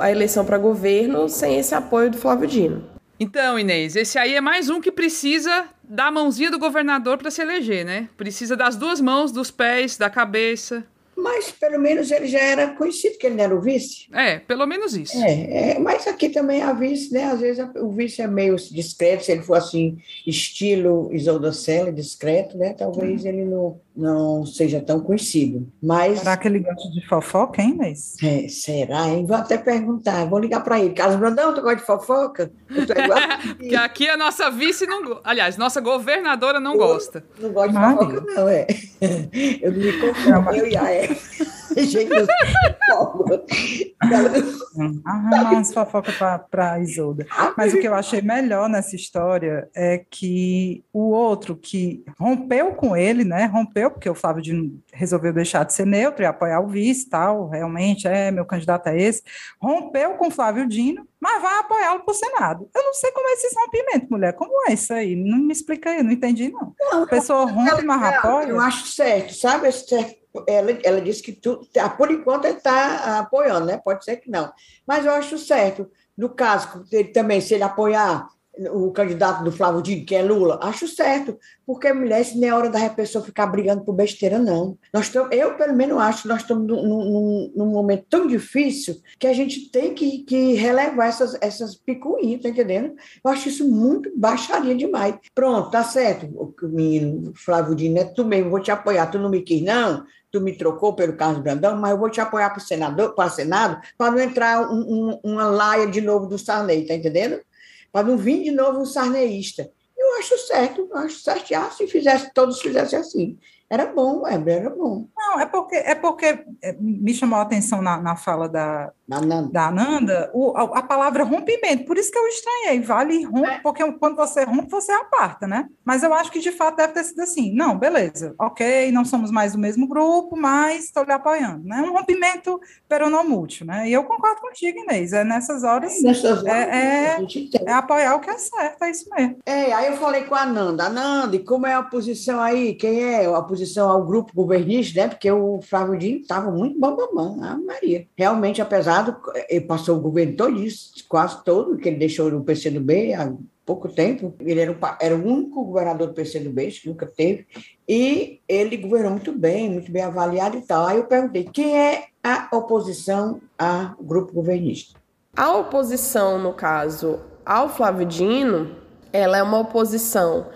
a eleição para governo sem esse apoio do Flávio Dino. Então, Inês, esse aí é mais um que precisa da mãozinha do governador para se eleger, né? Precisa das duas mãos, dos pés, da cabeça. Mas pelo menos ele já era conhecido que ele não era o vice. É, pelo menos isso. É, é mas aqui também a vice, né? Às vezes o vice é meio discreto, se ele for assim, estilo Isolda Sela, discreto, né? Talvez ele não, não seja tão conhecido. Mas. Será que ele gosta de fofoca, hein, Inês? É, será, hein? Vou até perguntar, vou ligar para ele. Carlos Brandão, tu gosta de fofoca? que aqui a nossa vice não. Aliás, nossa governadora não eu, gosta. Não gosta de fofoca, não, é. Eu me confundo, eu e a. Gente, Arrumar umas fofocas para Isolda. Mas o que eu achei melhor nessa história é que o outro que rompeu com ele, né? Rompeu, porque o Flávio Dino resolveu deixar de ser neutro e apoiar o vice tal, realmente, é, meu candidato é esse. Rompeu com o Flávio Dino, mas vai apoiá-lo para o Senado. Eu não sei como é esse rompimento, mulher. Como é isso aí? Não me explica aí, não entendi, não. não a pessoa rompe, mas apoia. Eu acho certo, sabe? Ela, ela disse que tu, ah, por enquanto ele está apoiando, né? Pode ser que não. Mas eu acho certo. No caso, ele também, se ele apoiar o candidato do Flávio Dino, que é Lula, acho certo, porque mulher, isso nem é hora da pessoa ficar brigando por besteira, não. Nós estamos, eu, pelo menos, acho que nós estamos num, num, num, momento tão difícil que a gente tem que, que relevar essas, essas picuinhas, tá entendendo? Eu acho isso muito baixaria demais. Pronto, tá certo, o menino Flávio Dino, é tu mesmo, vou te apoiar, tu não me quis, não? tu me trocou pelo Carlos Brandão, mas eu vou te apoiar para o senador, para Senado, para não entrar um, um, uma laia de novo do Sarney, tá entendendo? Para não vir de novo um sarneísta. Eu acho certo, eu acho certo. Ah, se fizesse, todos fizessem assim. Era bom, Weber, era bom. Não, é porque, é porque é, me chamou a atenção na, na fala da, da Ananda, da Ananda o, a, a, palavra rompimento. Por isso que eu estranhei. Vale rompe, é. porque quando você rompe, você aparta, né? Mas eu acho que de fato deve ter sido assim. Não, beleza, ok, não somos mais do mesmo grupo, mas estou lhe apoiando. Né? Um rompimento peronomútil, né? E eu concordo contigo, Inês. É nessas horas. É, nessas horas é, é, é, apoiar o que é certo, é isso mesmo. É, aí eu falei com a Ananda, Ananda, e como é a posição aí? Quem é a oposição ao grupo governista, né? Porque o Flávio Dino estava muito bambamã, a Maria. Realmente, apesar do. Ele passou o governo todo isso, quase todo, que ele deixou no PCdoB há pouco tempo. Ele era o, era o único governador do PCdoB, que nunca teve. E ele governou muito bem, muito bem avaliado e tal. Aí eu perguntei: quem é a oposição ao grupo governista? A oposição, no caso, ao Flávio Dino, ela é uma oposição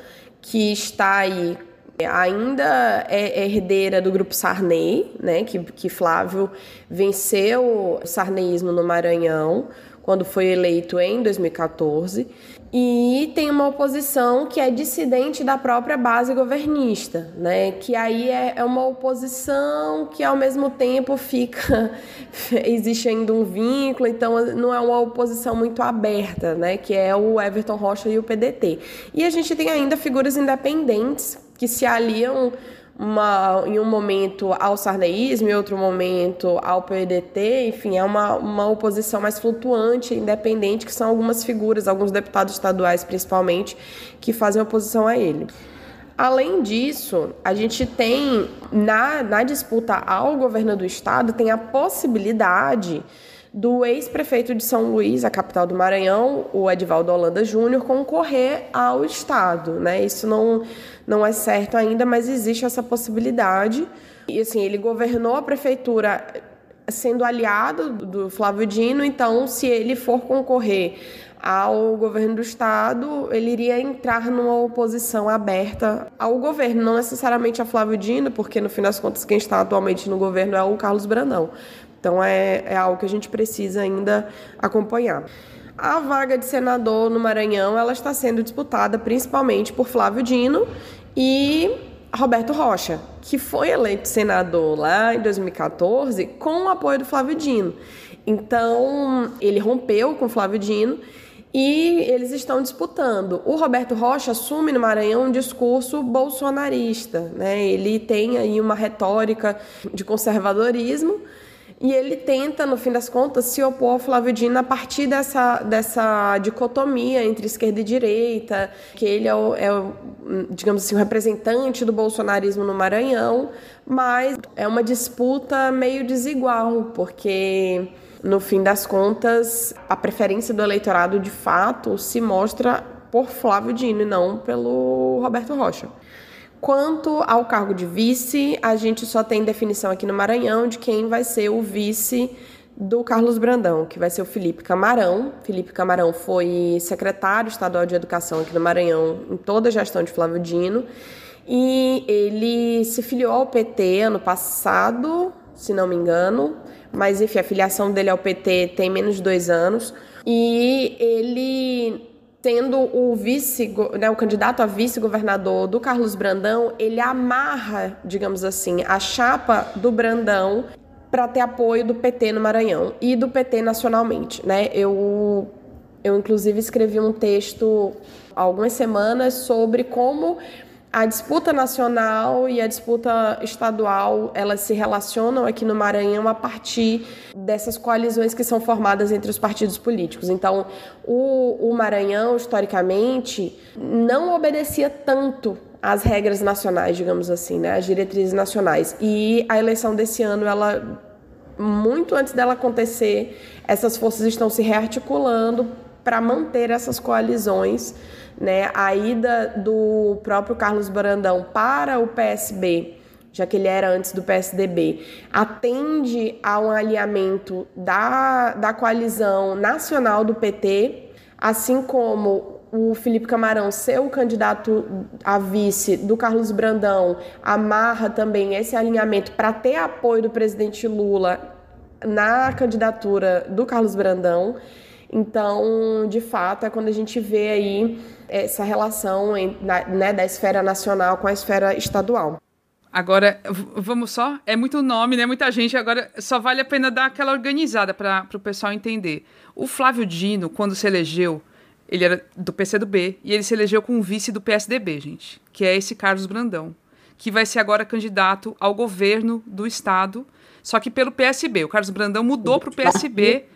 que está aí ainda é herdeira do grupo Sarney, né, que, que Flávio venceu o sarneísmo no Maranhão quando foi eleito em 2014, e tem uma oposição que é dissidente da própria base governista, né? Que aí é, é uma oposição que ao mesmo tempo fica existe ainda um vínculo, então não é uma oposição muito aberta, né? Que é o Everton Rocha e o PDT. E a gente tem ainda figuras independentes que se aliam uma, em um momento ao sarneísmo, em outro momento ao PDT, enfim, é uma, uma oposição mais flutuante, independente, que são algumas figuras, alguns deputados estaduais principalmente, que fazem oposição a ele. Além disso, a gente tem na, na disputa ao governo do estado, tem a possibilidade do ex-prefeito de São Luís, a capital do Maranhão, o Edivaldo Holanda Júnior, concorrer ao Estado. Né? Isso não, não é certo ainda, mas existe essa possibilidade. E assim, ele governou a prefeitura sendo aliado do Flávio Dino, então se ele for concorrer ao governo do estado, ele iria entrar numa oposição aberta ao governo, não necessariamente a Flávio Dino, porque no fim das contas quem está atualmente no governo é o Carlos Brandão. Então é, é algo que a gente precisa ainda acompanhar. A vaga de senador no Maranhão ela está sendo disputada principalmente por Flávio Dino e Roberto Rocha, que foi eleito senador lá em 2014 com o apoio do Flávio Dino. Então, ele rompeu com Flávio Dino e eles estão disputando. O Roberto Rocha assume no Maranhão um discurso bolsonarista, né? Ele tem aí uma retórica de conservadorismo e ele tenta, no fim das contas, se opor ao Flávio Dino a partir dessa, dessa dicotomia entre esquerda e direita, que ele é, o, é o, digamos assim, o representante do bolsonarismo no Maranhão, mas é uma disputa meio desigual, porque no fim das contas, a preferência do eleitorado de fato se mostra por Flávio Dino e não pelo Roberto Rocha. Quanto ao cargo de vice, a gente só tem definição aqui no Maranhão de quem vai ser o vice do Carlos Brandão, que vai ser o Felipe Camarão. Felipe Camarão foi secretário estadual de Educação aqui no Maranhão em toda a gestão de Flávio Dino. e ele se filiou ao PT ano passado, se não me engano, mas enfim, a filiação dele ao PT tem menos de dois anos, e ele tendo o vice, né, o candidato a vice-governador do Carlos Brandão, ele amarra, digamos assim, a chapa do Brandão para ter apoio do PT no Maranhão e do PT nacionalmente, né? Eu eu inclusive escrevi um texto há algumas semanas sobre como a disputa nacional e a disputa estadual elas se relacionam aqui no Maranhão a partir dessas coalizões que são formadas entre os partidos políticos. Então, o, o Maranhão, historicamente, não obedecia tanto às regras nacionais, digamos assim, né, às diretrizes nacionais. E a eleição desse ano, ela muito antes dela acontecer, essas forças estão se rearticulando para manter essas coalizões né, a ida do próprio Carlos Brandão para o PSB, já que ele era antes do PSDB, atende a um alinhamento da, da coalizão nacional do PT, assim como o Felipe Camarão ser o candidato a vice do Carlos Brandão amarra também esse alinhamento para ter apoio do presidente Lula na candidatura do Carlos Brandão. Então, de fato, é quando a gente vê aí essa relação né, da esfera nacional com a esfera estadual. Agora, vamos só? É muito nome, né? Muita gente. Agora, só vale a pena dar aquela organizada para o pessoal entender. O Flávio Dino, quando se elegeu, ele era do PCdoB e ele se elegeu com um vice do PSDB, gente, que é esse Carlos Brandão, que vai ser agora candidato ao governo do estado, só que pelo PSB. O Carlos Brandão mudou para o PSB.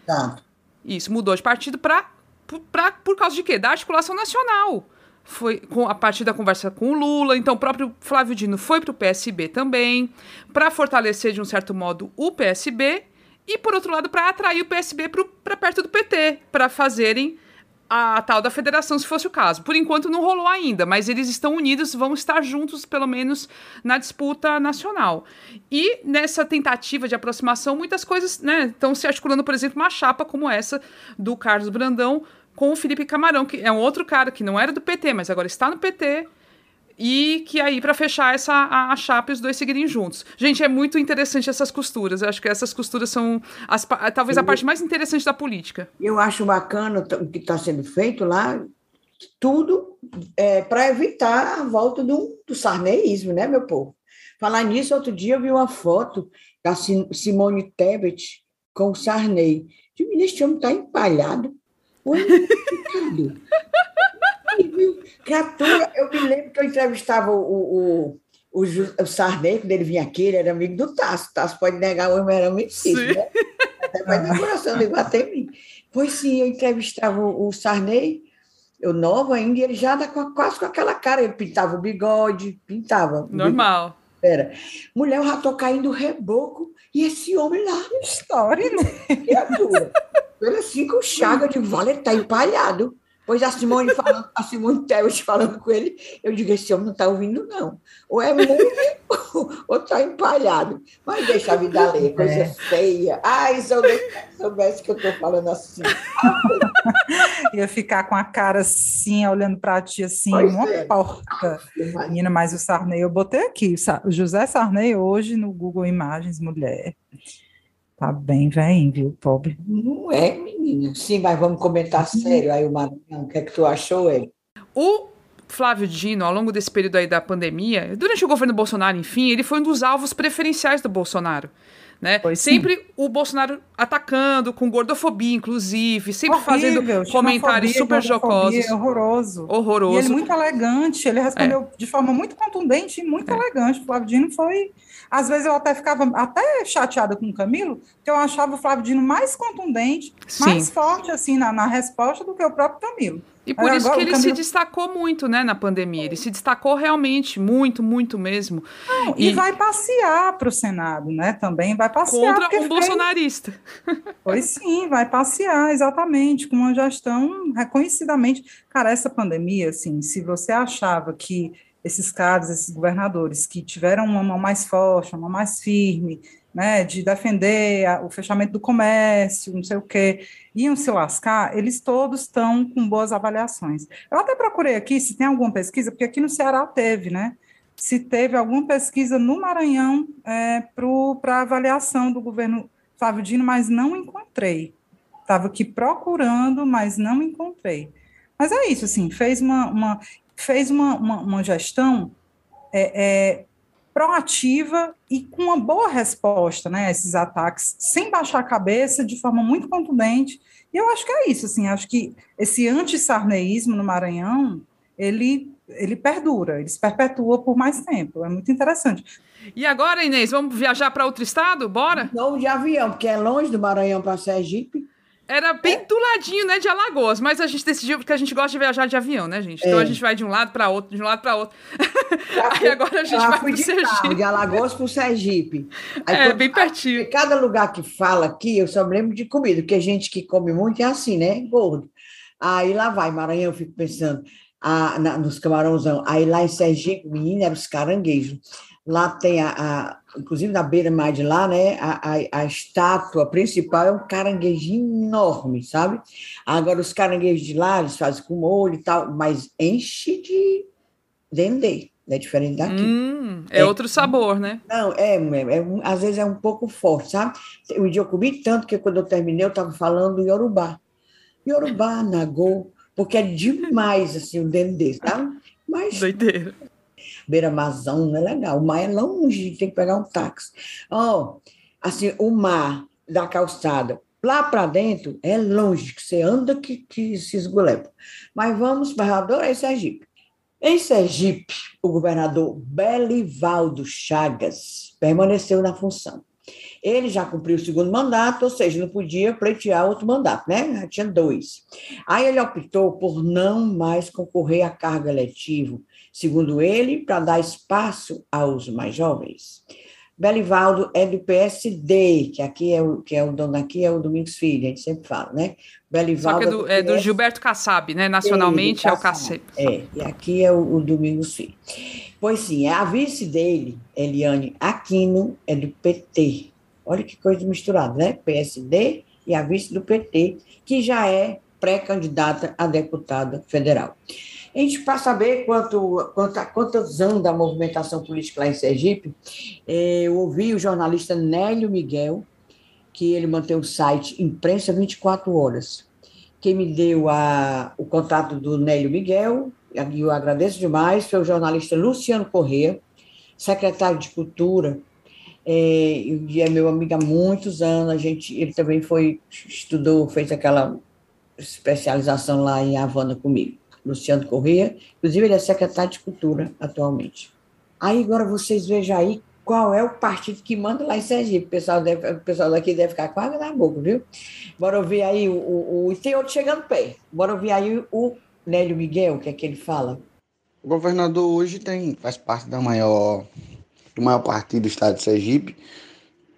Isso, mudou de partido para pra, por causa de quê? Da articulação nacional. Foi com, a partir da conversa com o Lula, então o próprio Flávio Dino foi para o PSB também, para fortalecer de um certo modo o PSB, e por outro lado, para atrair o PSB para perto do PT, para fazerem a tal da federação, se fosse o caso. Por enquanto não rolou ainda, mas eles estão unidos, vão estar juntos, pelo menos, na disputa nacional. E nessa tentativa de aproximação, muitas coisas né, estão se articulando, por exemplo, uma chapa como essa do Carlos Brandão com o Felipe Camarão, que é um outro cara que não era do PT, mas agora está no PT e que aí para fechar essa a, a, chapa e os dois seguirem juntos. Gente, é muito interessante essas costuras. Eu acho que essas costuras são as, talvez a parte mais interessante da política. Eu acho bacana o que está sendo feito lá, tudo é, para evitar a volta do, do sarneísmo, né, meu povo? Falar nisso, outro dia eu vi uma foto da Simone Tebet com o Sarney. Este homem está empalhado. Oi, Criatura, eu me lembro que eu entrevistava o, o, o, o Sarney, quando ele vinha aqui, ele era amigo do Tasso. Tasso pode negar, o homem era homicídio, né? Até mais no coração de em mim. Pois sim, eu entrevistava o, o Sarney, eu novo ainda, e ele já anda com, quase com aquela cara. Ele pintava o bigode, pintava. Normal. Era. Mulher, eu já tô caindo reboco, e esse homem lá. História, né? Criatura. Ele assim com chaga de vale, ele tá empalhado. Pois a Simone falando, a Simone Tebet falando com ele, eu digo, esse homem não está ouvindo, não. Ou é músico, ou está empalhado. Mas deixa a vida ler, coisa é. feia. Ai, se eu soubesse que eu estou falando assim. Ia ficar com a cara assim, olhando para ti assim, pois uma é. porta. Menina, mas o Sarney, eu botei aqui, o José Sarney hoje no Google Imagens, mulher. Tá bem velho, viu, pobre? Não é, menina. Sim, mas vamos comentar sério aí o Maranhão. O que é que tu achou, ele? O Flávio Dino, ao longo desse período aí da pandemia, durante o governo Bolsonaro, enfim, ele foi um dos alvos preferenciais do Bolsonaro. Né? Sempre o Bolsonaro atacando, com gordofobia, inclusive, sempre Horrível, fazendo comentários super jocosos. Horroroso. Horroroso. E ele muito elegante, ele respondeu é. de forma muito contundente e muito é. elegante. O Flávio Dino foi às vezes eu até ficava até chateada com o Camilo, porque eu achava o Flávio Dino mais contundente, Sim. mais forte assim na, na, resposta do que o próprio Camilo. E por isso que ele Camilo... se destacou muito, né, na pandemia. Ele se destacou realmente, muito, muito mesmo. Não, e... e... vai passear para o Senado, né? Também vai passear. Contra um bolsonarista. Pois sim, vai passear, exatamente, com uma gestão reconhecidamente. Cara, essa pandemia, assim, se você achava que esses caras, esses governadores que tiveram uma mão mais forte, uma mão mais firme, né, de defender a, o fechamento do comércio, não sei o quê, iam se lascar, eles todos estão com boas avaliações. Eu até procurei aqui se tem alguma pesquisa, porque aqui no Ceará teve, né? se teve alguma pesquisa no Maranhão é, para avaliação do governo Flávio Dino, mas não encontrei. Estava aqui procurando, mas não encontrei. Mas é isso, assim, fez uma, uma fez uma, uma, uma gestão é, é, proativa e com uma boa resposta, né, a esses ataques, sem baixar a cabeça, de forma muito contundente. E eu acho que é isso, assim, acho que esse anti-sarneísmo no Maranhão, ele ele perdura, ele se perpetua por mais tempo. É muito interessante. E agora, Inês, vamos viajar para outro estado? Bora? Não de avião, porque é longe do Maranhão para Sergipe. Era bem é. do ladinho, né, de Alagoas, mas a gente decidiu porque a gente gosta de viajar de avião, né, gente? Então é. a gente vai de um lado para outro, de um lado para outro. Aí agora a gente vai para Sergipe. Carro, de Alagoas para Sergipe. Aí, é, bem pertinho. Cada lugar que fala aqui, eu só me lembro de comida, porque a gente que come muito é assim, né, gordo. Aí lá vai, Maranhão, eu fico pensando, a, na, nos camarãozão. Aí lá em Sergipe, menina, eram os caranguejos. Lá tem a, a inclusive na beira-mar de lá, né, a, a, a, estátua principal é um caranguejinho enorme, sabe? Agora, os caranguejos de lá, eles fazem com molho e tal, mas enche de dendê, é diferente daqui. Hum, é, é, outro sabor, né? Não, é, é, é, às vezes é um pouco forte, sabe? Um dia eu comi tanto que quando eu terminei eu estava falando Yorubá. Yorubá, Nagô, porque é demais, assim, o dendê, tá? Mas... Doideira. Beira-marzão não é legal. O mar é longe, tem que pegar um táxi. Oh, assim, o mar da calçada, lá para dentro, é longe, que você anda que, que se esgolepa. Mas vamos para adorei Sergipe. Em Sergipe, o governador Belivaldo Chagas permaneceu na função. Ele já cumpriu o segundo mandato, ou seja, não podia pleitear outro mandato, né? Já tinha dois. Aí ele optou por não mais concorrer à cargo eletivo, segundo ele, para dar espaço aos mais jovens. Belivaldo é do PSD, que aqui é o que é o dono aqui é o Domingos Filho, a gente sempre fala, né? Belivaldo Só que é do, é do Gilberto Kassab, né? Nacionalmente é, o Kassab. É, e aqui é o, o Domingos Filho. Pois sim, a vice dele, Eliane Aquino, é do PT. Olha que coisa misturada, né? PSD e a vice do PT, que já é pré-candidata a deputada federal. A gente, para saber quanto, quanto, quantos anos da movimentação política lá em Sergipe, eh, eu ouvi o jornalista Nélio Miguel, que ele mantém o site Imprensa 24 Horas. Quem me deu a, o contato do Nélio Miguel, e eu agradeço demais, foi o jornalista Luciano Corrêa, secretário de Cultura é, e é meu amigo há muitos anos. A gente, ele também foi, estudou, fez aquela especialização lá em Havana comigo. Luciano Corrêa, inclusive ele é secretário de Cultura atualmente. Aí agora vocês vejam aí qual é o partido que manda lá em Sergipe. O pessoal, deve, o pessoal daqui deve ficar água na boca, viu? Bora ouvir aí o, o, o. E tem outro chegando perto. Bora ouvir aí o Nélio Miguel, o que é que ele fala. O governador hoje tem, faz parte da maior do maior partido do estado de Sergipe,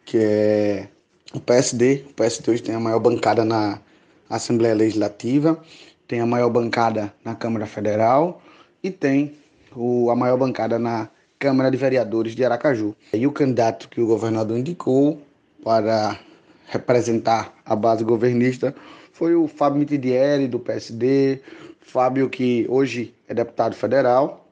que é o PSD. O PSD hoje tem a maior bancada na Assembleia Legislativa, tem a maior bancada na Câmara Federal e tem o, a maior bancada na Câmara de Vereadores de Aracaju. E o candidato que o governador indicou para representar a base governista foi o Fábio Mitidieri, do PSD, Fábio que hoje é deputado federal,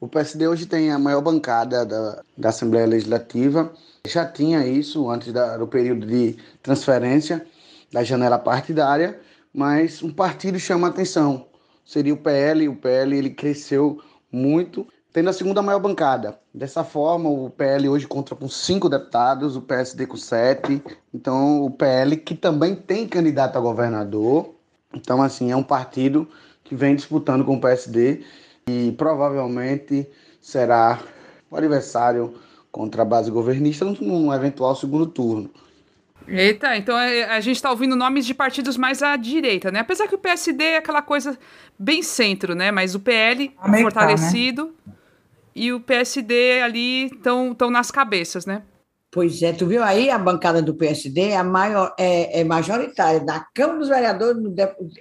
o PSD hoje tem a maior bancada da, da Assembleia Legislativa. Já tinha isso antes da, do período de transferência da janela partidária, mas um partido chama a atenção. Seria o PL. O PL ele cresceu muito, tendo a segunda maior bancada. Dessa forma, o PL hoje conta com cinco deputados, o PSD com sete. Então, o PL que também tem candidato a governador. Então, assim, é um partido que vem disputando com o PSD e provavelmente será o adversário contra a base governista num eventual segundo turno. Eita, então é, a gente está ouvindo nomes de partidos mais à direita, né? Apesar que o PSD é aquela coisa bem centro, né? Mas o PL Americano, né? fortalecido né? e o PSD ali estão nas cabeças, né? Pois é, tu viu aí a bancada do PSD é, maior, é, é majoritária na Câmara dos Vereadores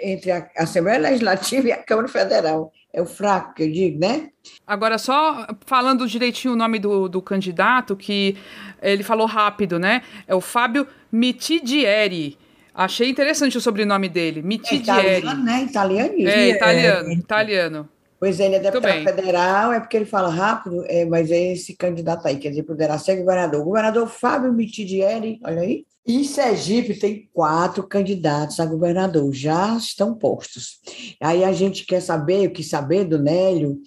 entre a Assembleia Legislativa e a Câmara Federal. É o fraco que eu digo, né? Agora, só falando direitinho o nome do, do candidato, que ele falou rápido, né? É o Fábio Mitidieri. Achei interessante o sobrenome dele, Mitidieri. É italiano, né? Italiano. É, italiano, é. italiano. Pois é, ele é deputado federal, é porque ele fala rápido, é, mas é esse candidato aí, quer dizer, poderá ser governador. O governador Fábio Mitidieri, olha aí. E Sergipe tem quatro candidatos a governador, já estão postos. Aí a gente quer saber, o que saber do Nélio,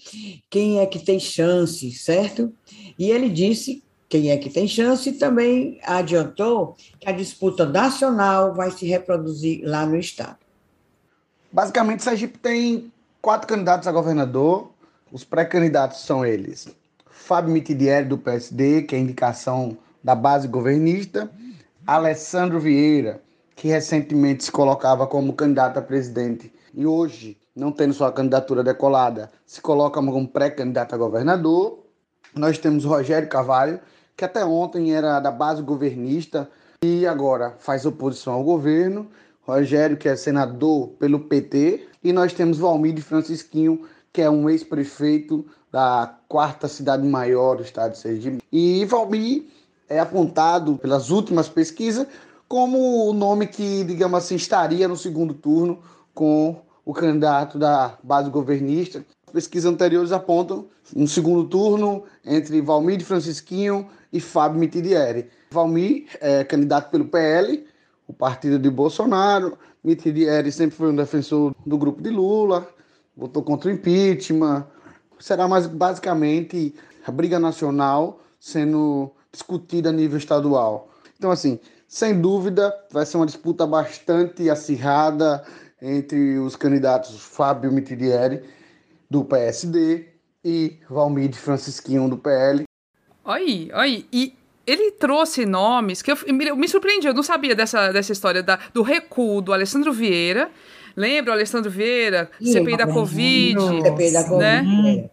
quem é que tem chance, certo? E ele disse quem é que tem chance e também adiantou que a disputa nacional vai se reproduzir lá no estado. Basicamente, Sergipe tem quatro candidatos a governador. Os pré-candidatos são eles: Fábio Mitidieri, do PSD, que é indicação da base governista, Alessandro Vieira, que recentemente se colocava como candidato a presidente e hoje, não tendo sua candidatura decolada, se coloca como pré-candidato a governador. Nós temos Rogério Carvalho, que até ontem era da base governista e agora faz oposição ao governo. Rogério, que é senador pelo PT, e nós temos Valmir de Francisquinho, que é um ex-prefeito da quarta cidade maior do estado de Sergipe. E Valmir é apontado pelas últimas pesquisas como o nome que, digamos assim, estaria no segundo turno com o candidato da base governista. Pesquisas anteriores apontam um segundo turno entre Valmir de Francisquinho e Fábio Mitidieri. Valmir é candidato pelo PL, o partido de Bolsonaro. Mitidieri sempre foi um defensor do grupo de Lula, votou contra o impeachment. Será mais basicamente a briga nacional sendo discutida a nível estadual. Então, assim, sem dúvida, vai ser uma disputa bastante acirrada entre os candidatos Fábio Mitidieri, do PSD, e Valmir de Francisquinho, do PL. Oi, oi. E ele trouxe nomes que eu, me, me surpreendi, eu não sabia dessa, dessa história da, do recuo do Alessandro Vieira. Lembra o Alessandro Vieira? CPI da Covid. CPI da Covid. Né?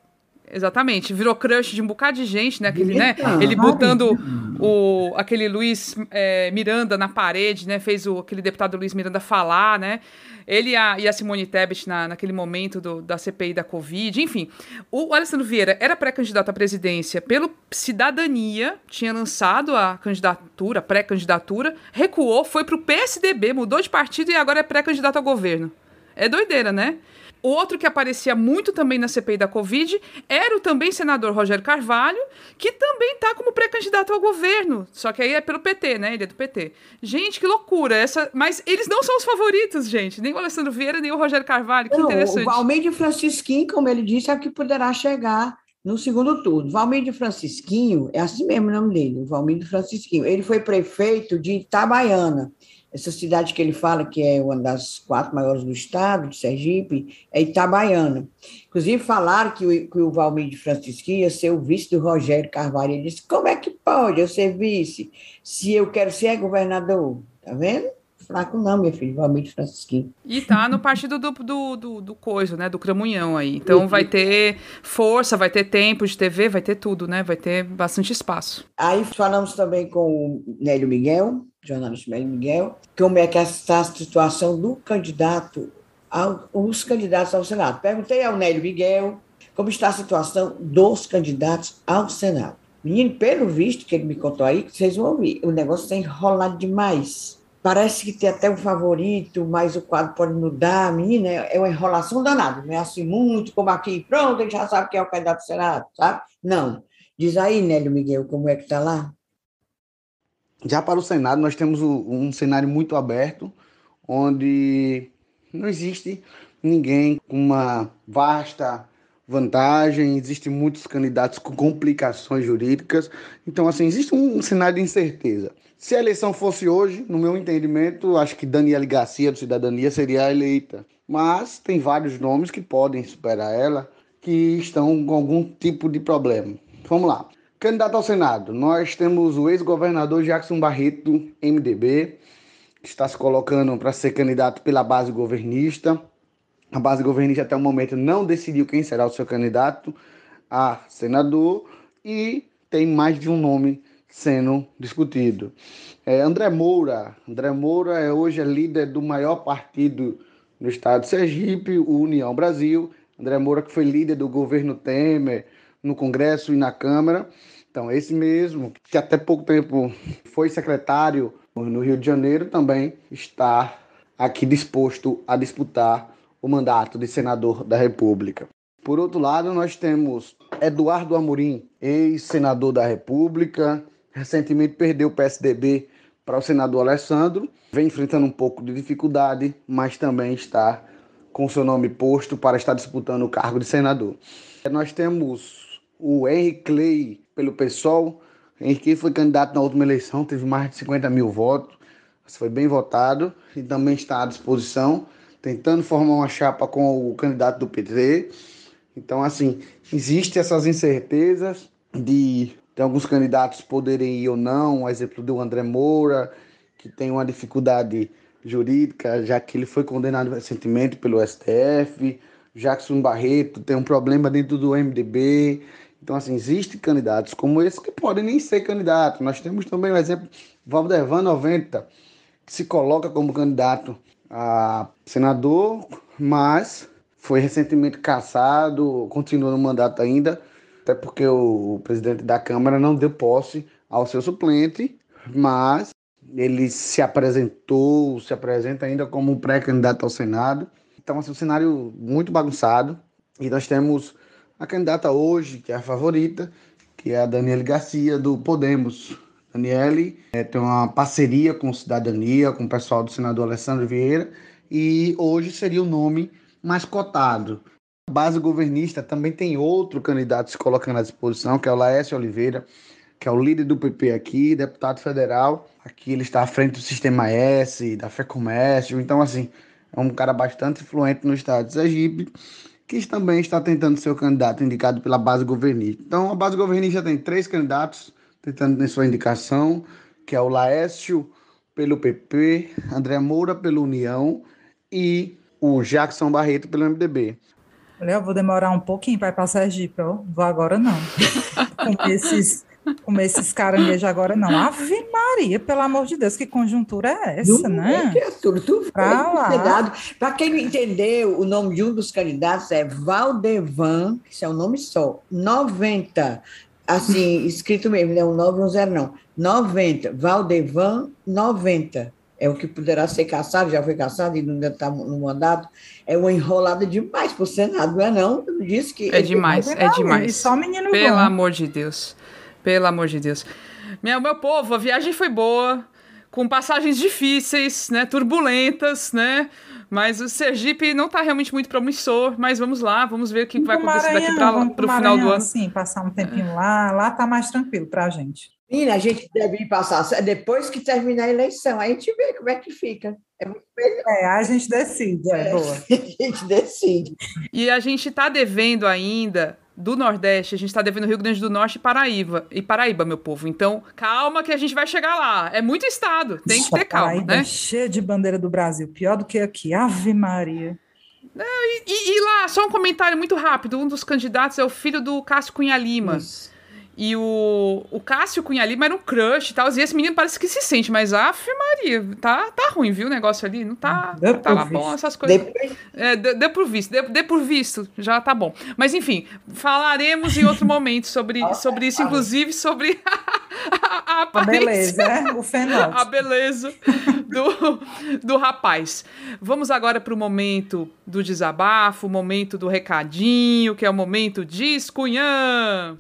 Exatamente, virou crush de um bocado de gente, né? Aquele, né? Ele botando o, aquele Luiz é, Miranda na parede, né? Fez o, aquele deputado Luiz Miranda falar, né? Ele e a, e a Simone Tebet na, naquele momento do, da CPI da Covid, enfim. O Alessandro Vieira era pré-candidato à presidência pelo Cidadania, tinha lançado a candidatura, pré-candidatura, recuou, foi para o PSDB, mudou de partido e agora é pré-candidato ao governo. É doideira, né? Outro que aparecia muito também na CPI da Covid era o também senador Rogério Carvalho, que também está como pré-candidato ao governo. Só que aí é pelo PT, né? Ele é do PT. Gente, que loucura. Essa... Mas eles não são os favoritos, gente. Nem o Alessandro Vieira, nem o Rogério Carvalho. Que não, interessante. O Valmir Francisquinho, como ele disse, é o que poderá chegar no segundo turno. Valmir Francisquinho, é assim mesmo o nome dele, o Valmir Francisquinho. Ele foi prefeito de Itabaiana. Essa cidade que ele fala que é uma das quatro maiores do estado, de Sergipe, é Itabaiana. Inclusive, falaram que o, que o Valmir de Francisquinho ia ser o vice do Rogério Carvalho. Ele disse: como é que pode eu ser vice se eu quero ser governador? Tá vendo? fraco não, meu filho, Valmir de Francisquinho. E tá no partido do, do, do, do coiso, né, do Cramunhão aí. Então vai ter força, vai ter tempo de TV, vai ter tudo, né, vai ter bastante espaço. Aí falamos também com o Nélio Miguel, jornalista Miguel, como é que está a situação do candidato, ao, os candidatos ao Senado. Perguntei ao Nélio Miguel como está a situação dos candidatos ao Senado. Menino, pelo visto que ele me contou aí, vocês vão ouvir, o negócio está enrolado demais parece que tem até um favorito, mas o quadro pode mudar. Menina, é uma enrolação danada, não é assim muito como aqui, pronto, gente já sabe quem é o candidato do Senado, sabe? Não. Diz aí, Nélio Miguel, como é que está lá? Já para o Senado, nós temos um cenário muito aberto, onde não existe ninguém com uma vasta vantagem, existem muitos candidatos com complicações jurídicas. Então, assim, existe um cenário de incerteza. Se a eleição fosse hoje, no meu entendimento, acho que Daniela Garcia, do Cidadania, seria eleita. Mas tem vários nomes que podem superar ela, que estão com algum tipo de problema. Vamos lá. Candidato ao Senado, nós temos o ex-governador Jackson Barreto, MDB, que está se colocando para ser candidato pela base governista. A base governista até o momento não decidiu quem será o seu candidato a senador e tem mais de um nome sendo discutido. É, André Moura, André Moura é hoje é líder do maior partido no estado de Sergipe, o União Brasil. André Moura que foi líder do governo Temer no Congresso e na Câmara. Então, esse mesmo, que até pouco tempo foi secretário no Rio de Janeiro, também está aqui disposto a disputar o mandato de senador da República. Por outro lado, nós temos Eduardo Amorim, ex-senador da República, recentemente perdeu o PSDB para o senador Alessandro, vem enfrentando um pouco de dificuldade, mas também está com seu nome posto para estar disputando o cargo de senador. Nós temos o Henry Clay pelo PSOL. Henrique foi candidato na última eleição, teve mais de 50 mil votos, foi bem votado e também está à disposição, tentando formar uma chapa com o candidato do PT. Então, assim, existem essas incertezas de, de alguns candidatos poderem ir ou não, o exemplo do André Moura, que tem uma dificuldade jurídica, já que ele foi condenado recentemente pelo STF, Jackson Barreto tem um problema dentro do MDB. Então, assim, existem candidatos como esse que podem nem ser candidatos. Nós temos também o exemplo Valdevan 90, que se coloca como candidato a senador, mas foi recentemente cassado, continua no mandato ainda, até porque o presidente da Câmara não deu posse ao seu suplente, mas ele se apresentou, se apresenta ainda como pré-candidato ao Senado. Então, assim, um cenário muito bagunçado. E nós temos a candidata hoje, que é a favorita, que é a Daniele Garcia, do Podemos. Daniele é, tem uma parceria com Cidadania, com o pessoal do senador Alessandro Vieira, e hoje seria o nome mais cotado. A base governista também tem outro candidato se colocando à disposição, que é o Laércio Oliveira, que é o líder do PP aqui, deputado federal. Aqui ele está à frente do Sistema S, da FEComércio. Então, assim, é um cara bastante influente no estado de Sergipe, que também está tentando ser o candidato indicado pela base governista. Então, a base governista tem três candidatos tentando ter sua indicação, que é o Laércio pelo PP, André Moura pela União e o Jackson Barreto pelo MDB. Olha, eu vou demorar um pouquinho para ir para Sergipe, ó. Vou agora não. Com esses comer esses caranguejos agora, não. Ave Maria, pelo amor de Deus, que conjuntura é essa, não né? É criatura, tu Para quem não entendeu, o nome de um dos candidatos é Valdevan, que é um nome só, 90. Assim, escrito mesmo, não é um 9 um 0, não. 90. Valdevan, 90 é o que poderá ser caçado, já foi caçado e não está no mandato, é uma enrolada demais para o Senado, não é não? Eu disse que... É demais, é demais. Só menino Pelo bom. amor de Deus. Pelo amor de Deus. Meu, meu povo, a viagem foi boa, com passagens difíceis, né? Turbulentas, né? Mas o Sergipe não está realmente muito promissor, mas vamos lá, vamos ver o que vai acontecer daqui para o final do ano. Sim, passar um tempinho é. lá, lá tá mais tranquilo para a gente. Menina, a gente deve ir passar depois que terminar a eleição, aí a gente vê como é que fica. É muito melhor. É, a gente decide, é, é boa. a gente decide. E a gente está devendo ainda do Nordeste, a gente está devendo Rio Grande do Norte e Paraíba. E Paraíba, meu povo. Então, calma que a gente vai chegar lá. É muito estado, tem que ter calma, Paraíba né? É cheia de bandeira do Brasil, pior do que aqui. Ave Maria. e, e, e, lá, só um comentário muito rápido. Um dos candidatos é o filho do Cássio Cunha Lima. Isso. E o, o Cássio Cunha Lima era um crush e tal. E esse menino parece que se sente, mas a Maria, tá, tá ruim, viu? O negócio ali. Não tá, tá lá bom, essas coisas. Dê, é, por visto, dê, por visto, já tá bom. Mas enfim, falaremos em outro momento sobre, sobre isso, inclusive sobre a, a, a beleza, é? o fenótipo. A beleza do, do rapaz. Vamos agora para o momento do desabafo, o momento do recadinho, que é o momento de escunhã.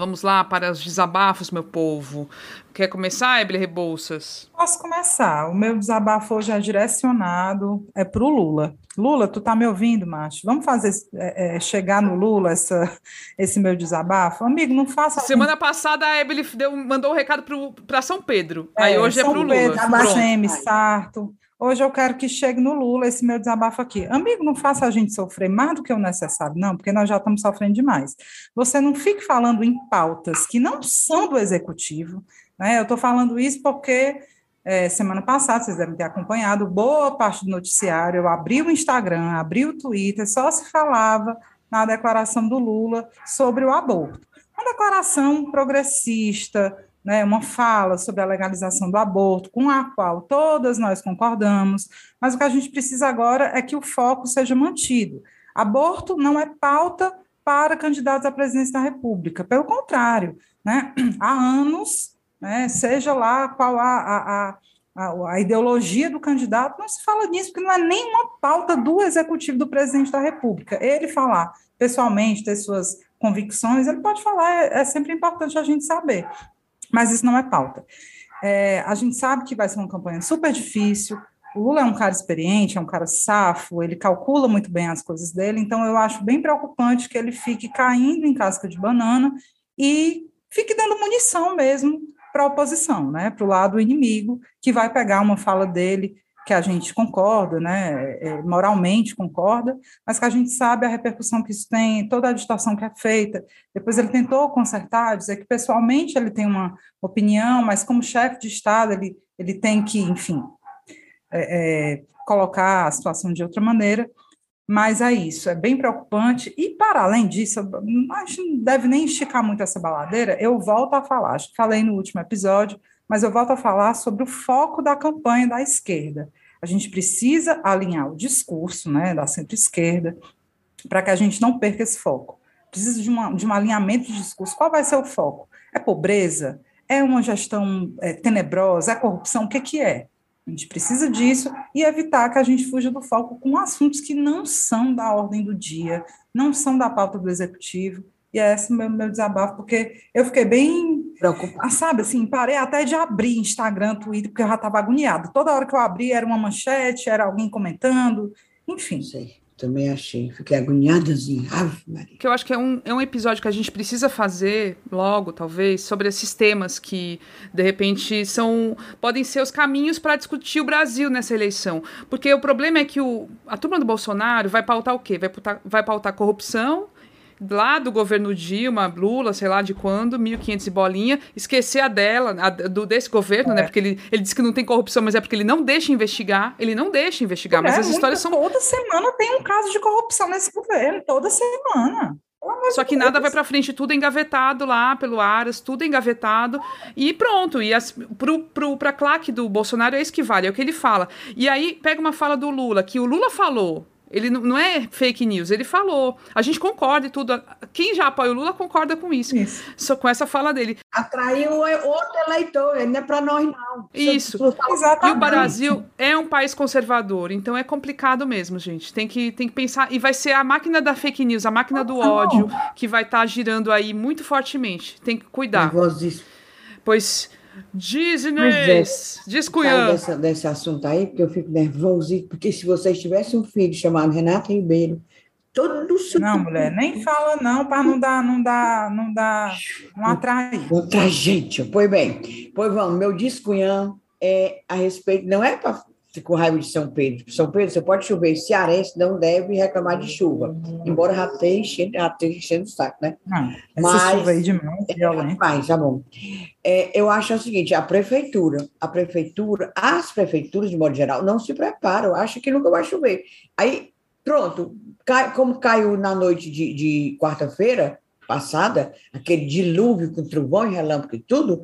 Vamos lá para os desabafos, meu povo. Quer começar, Eble Rebouças? Posso começar. O meu desabafo hoje é direcionado é para o Lula. Lula, tu tá me ouvindo, macho? Vamos fazer é, é, chegar no Lula essa, esse meu desabafo? Amigo, não faça. Semana assim. passada a Ebele mandou um recado para São Pedro. É, Aí hoje é São é para o Lula. Pedro, Abageme, Sarto. Hoje eu quero que chegue no Lula esse meu desabafo aqui. Amigo, não faça a gente sofrer mais do que o necessário, não, porque nós já estamos sofrendo demais. Você não fique falando em pautas que não são do executivo. Né? Eu estou falando isso porque é, semana passada, vocês devem ter acompanhado, boa parte do noticiário, eu abri o Instagram, abri o Twitter, só se falava na declaração do Lula sobre o aborto. Uma declaração progressista, né, uma fala sobre a legalização do aborto, com a qual todas nós concordamos, mas o que a gente precisa agora é que o foco seja mantido. Aborto não é pauta para candidatos à presidência da República, pelo contrário, né, há anos, né, seja lá qual a, a, a, a, ideologia do candidato, não se fala nisso, porque não é nenhuma pauta do executivo do presidente da República. Ele falar pessoalmente, ter suas convicções, ele pode falar, é, é sempre importante a gente saber, mas isso não é pauta. É, a gente sabe que vai ser uma campanha super difícil. O Lula é um cara experiente, é um cara safo, ele calcula muito bem as coisas dele, então eu acho bem preocupante que ele fique caindo em casca de banana e fique dando munição mesmo para a oposição, né, para o lado inimigo, que vai pegar uma fala dele que a gente concorda, né, é, moralmente concorda, mas que a gente sabe a repercussão que isso tem, toda a agitação que é feita. Depois ele tentou consertar, dizer que pessoalmente ele tem uma opinião, mas como chefe de Estado ele, ele tem que, enfim, é, é, colocar a situação de outra maneira. Mas é isso, é bem preocupante. E, para além disso, acho que não deve nem esticar muito essa baladeira, eu volto a falar, acho que falei no último episódio, mas eu volto a falar sobre o foco da campanha da esquerda. A gente precisa alinhar o discurso né, da centro-esquerda para que a gente não perca esse foco. Precisa de, uma, de um alinhamento de discurso. Qual vai ser o foco? É pobreza? É uma gestão é, tenebrosa? É corrupção? O que, que é? A gente precisa disso e evitar que a gente fuja do foco com assuntos que não são da ordem do dia, não são da pauta do executivo. E é esse meu, meu desabafo, porque eu fiquei bem. Preocupada. Ah, sabe, assim, parei até de abrir Instagram, Twitter, porque eu já estava agoniada. Toda hora que eu abri era uma manchete, era alguém comentando, enfim. Sei. Também achei. Fiquei agoniadazinha. Ave Maria. Que eu acho que é um, é um episódio que a gente precisa fazer logo, talvez, sobre esses temas que, de repente, são podem ser os caminhos para discutir o Brasil nessa eleição. Porque o problema é que o, a turma do Bolsonaro vai pautar o quê? Vai pautar, vai pautar corrupção lá do governo Dilma, Lula, sei lá de quando, 1.500 e bolinha, esquecer a dela, a, do, desse governo, né? é. né? Porque ele, ele diz que não tem corrupção, mas é porque ele não deixa investigar, ele não deixa investigar, mas é, as histórias são... Toda semana tem um caso de corrupção nesse governo, toda semana. Só que nada vai para frente, tudo engavetado lá pelo Aras, tudo engavetado e pronto. E as, pro, pro, pra claque do Bolsonaro é isso que vale, é o que ele fala. E aí pega uma fala do Lula, que o Lula falou ele não é fake news, ele falou. A gente concorda e tudo. Quem já apoia o Lula concorda com isso. isso. Só com essa fala dele. Atraiu outro eleitor, não é para nós, não. Isso. Exatamente. E o Brasil é um país conservador, então é complicado mesmo, gente. Tem que, tem que pensar. E vai ser a máquina da fake news, a máquina do ódio, que vai estar tá girando aí muito fortemente. Tem que cuidar. Pois Disney! Descunhando. Desse, desse assunto aí, porque eu fico nervoso, porque se vocês tivessem um filho chamado Renato Ribeiro, todo Não, mulher, nem fala não, para não dar, não dar, não dar, não atrair. Não atrai gente. Pois bem, pois vamos, meu descunhão é a respeito, não é para com raiva de São Pedro. São Pedro, você pode chover. Cearense não deve reclamar de chuva. Embora já esteja enchendo, já esteja enchendo o saco, né? Não, Mas, chuva aí demais, é, mas, tá bom. É, eu acho o seguinte, a prefeitura, a prefeitura, as prefeituras, de modo geral, não se preparam, acham que nunca vai chover. Aí, pronto, cai, como caiu na noite de, de quarta-feira passada, aquele dilúvio com trovão e relâmpago e tudo,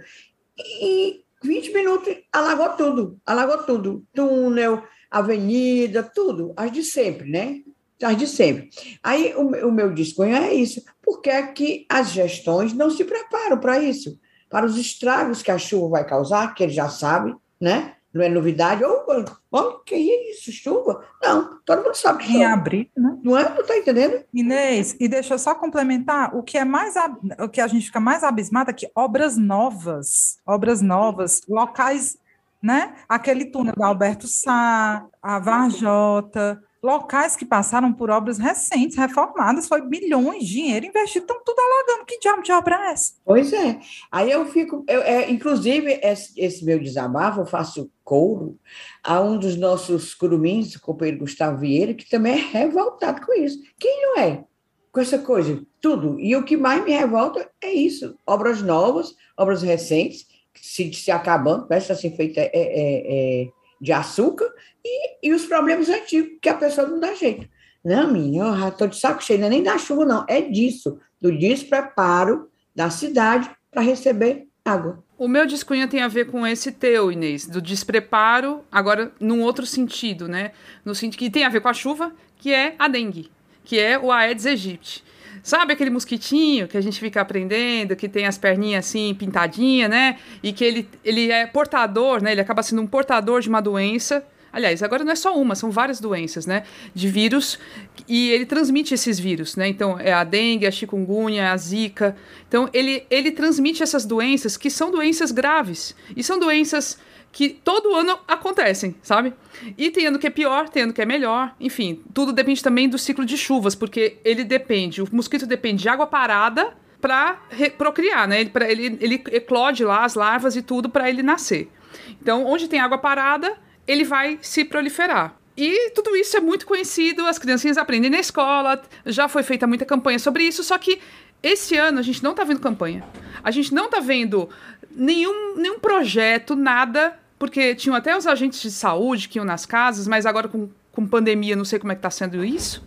e 20 minutos, alagou tudo, alagou tudo. Túnel, avenida, tudo, as de sempre, né? As de sempre. Aí o, o meu desconho é isso. Por que, é que as gestões não se preparam para isso? Para os estragos que a chuva vai causar, que eles já sabem, né? Não é novidade. Ou, oh, que é isso, chuva? Não, todo mundo sabe que Em abril, né? Não é? Não está entendendo? Inês, e deixa eu só complementar, o que é mais, o que a gente fica mais abismado é que obras novas, obras novas, locais, né? Aquele túnel da Alberto Sá, a Varjota, locais que passaram por obras recentes, reformadas, foi bilhões de dinheiro investido, estão tudo alagando. Que diabo de obra é essa? Pois é. Aí eu fico, eu, é, inclusive, esse, esse, meu desabafo, eu faço couro a um dos nossos curumins, o companheiro Gustavo Vieira, que também é revoltado com isso. Quem não é? Com essa coisa, tudo. E o que mais me revolta é isso: obras novas, obras recentes, se, se acabando, parece assim feita é, é, é de açúcar e, e os problemas antigos que a pessoa não dá jeito. Não, minha, eu estou de saco cheio, não é nem da chuva, não, é disso, do despreparo da cidade para receber água. O meu descunha tem a ver com esse teu, Inês, do despreparo, agora num outro sentido, né? No sentido que tem a ver com a chuva, que é a dengue, que é o Aedes aegypti. Sabe aquele mosquitinho que a gente fica aprendendo, que tem as perninhas assim pintadinhas, né? E que ele, ele é portador, né? Ele acaba sendo um portador de uma doença. Aliás, agora não é só uma, são várias doenças, né? De vírus. E ele transmite esses vírus, né? Então, é a dengue, a chikungunya, a zika. Então, ele, ele transmite essas doenças que são doenças graves. E são doenças que todo ano acontecem, sabe? E tem ano que é pior, tem ano que é melhor, enfim, tudo depende também do ciclo de chuvas, porque ele depende, o mosquito depende de água parada para procriar, né? Ele, pra, ele, ele eclode lá as larvas e tudo para ele nascer. Então, onde tem água parada, ele vai se proliferar. E tudo isso é muito conhecido, as criancinhas aprendem na escola, já foi feita muita campanha sobre isso, só que esse ano a gente não tá vendo campanha. A gente não tá vendo nenhum, nenhum projeto, nada porque tinham até os agentes de saúde que iam nas casas, mas agora com, com pandemia, não sei como é que está sendo isso.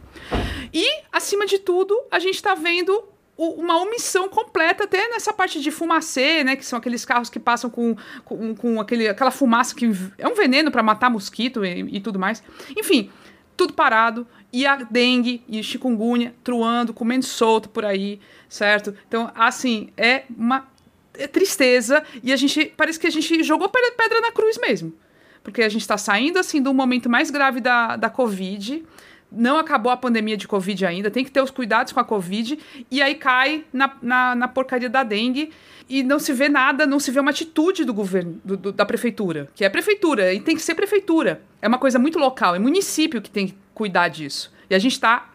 E, acima de tudo, a gente está vendo uma omissão completa até nessa parte de fumacê, né? Que são aqueles carros que passam com, com, com aquele, aquela fumaça que é um veneno para matar mosquito e, e, tudo mais. Enfim, tudo parado. E a dengue e chikungunya truando, comendo solto por aí, certo? Então, assim, é uma é tristeza e a gente parece que a gente jogou pedra na cruz mesmo. Porque a gente está saindo assim do momento mais grave da, da Covid. Não acabou a pandemia de Covid ainda, tem que ter os cuidados com a Covid, e aí cai na, na, na porcaria da dengue e não se vê nada, não se vê uma atitude do governo, do, do, da prefeitura, que é prefeitura, e tem que ser prefeitura. É uma coisa muito local, é município que tem que cuidar disso. E a gente está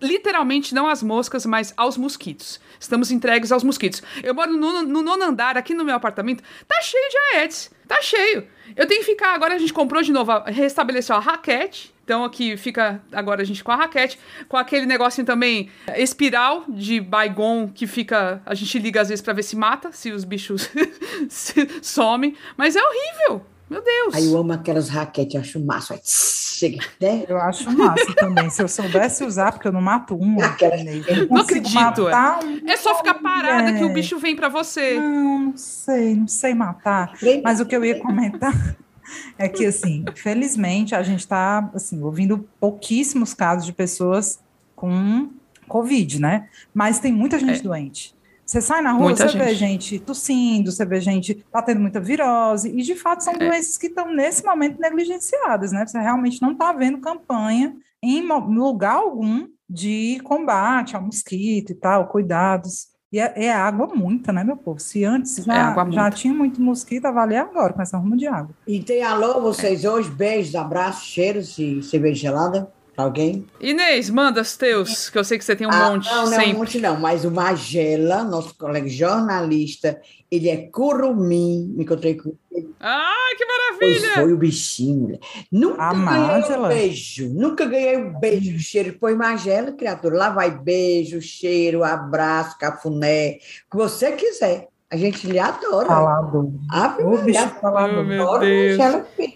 literalmente não às moscas, mas aos mosquitos. Estamos entregues aos mosquitos. Eu moro no, no nono andar, aqui no meu apartamento, tá cheio de aedes. Tá cheio. Eu tenho que ficar. Agora a gente comprou de novo, restabeleceu a raquete. Então aqui fica agora a gente com a raquete, com aquele negocinho também espiral de Baigon que fica, a gente liga às vezes para ver se mata, se os bichos somem, mas é horrível. Meu Deus! Aí eu amo aquelas raquetes, acho massa. Chega, né? Eu acho massa também. Se eu soubesse usar, porque eu não mato uma. Aquelas... Não, não acredito. Um... É só ficar parada é. que o bicho vem para você. Não, não sei, não sei matar. Mas o que eu ia comentar é que, assim, felizmente a gente está assim, ouvindo pouquíssimos casos de pessoas com Covid, né? Mas tem muita gente é. doente. Você sai na rua, muita você gente. vê gente tossindo, você vê gente tá tendo muita virose, e de fato são é. doenças que estão nesse momento negligenciadas, né? Você realmente não está vendo campanha em lugar algum de combate ao mosquito e tal, cuidados. E é, é, água muita, né, meu povo? Se antes já, é já tinha muito mosquito, avalia agora com essa ruma de água. E tem alô vocês hoje, beijos, abraços, cheiros e cerveja gelada? Alguém? Inês, manda os teus, que eu sei que você tem um ah, monte. Não, não, sempre. um monte não, mas o Magela, nosso colega jornalista, ele é curumim, me encontrei com ele. Ah, que maravilha! Pois foi o bichinho. Nunca a ganhei um beijo, nunca ganhei um beijo, cheiro. Pois Magela, criatura, lá vai beijo, cheiro, abraço, cafuné, o que você quiser. A gente lhe adora. Falador. Ave o bicho falador. Oh, meu Deus.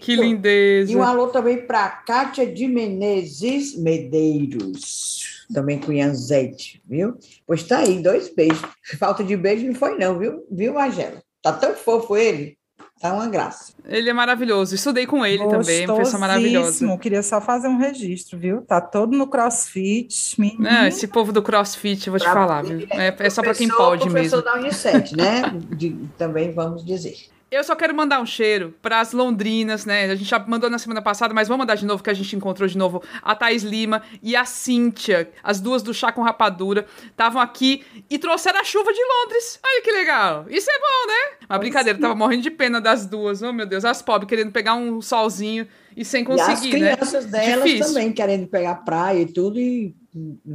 Que lindeza. E um alô também para Kátia de Menezes Medeiros. Também com Ianzete, viu? Pois tá aí, dois beijos. Falta de beijo não foi não, viu? Viu, Magela? Tá tão fofo ele. Tá uma graça. Ele é maravilhoso. Estudei com ele também, uma pessoa maravilhosa. Queria só fazer um registro, viu? Tá todo no crossfit. Menino. Não, esse povo do crossfit, eu vou pra te falar, viu? É, é só para quem pode mesmo. da Unicef, né? De, também vamos dizer. Eu só quero mandar um cheiro para as londrinas, né? A gente já mandou na semana passada, mas vamos mandar de novo, que a gente encontrou de novo a Thaís Lima e a Cíntia, as duas do Chá com Rapadura, estavam aqui e trouxeram a chuva de Londres. Olha que legal. Isso é bom, né? Uma brincadeira, tava morrendo de pena das duas. Oh, meu Deus, as pobres querendo pegar um solzinho e sem conseguir, né? As crianças né? delas Difícil. também querendo pegar praia e tudo e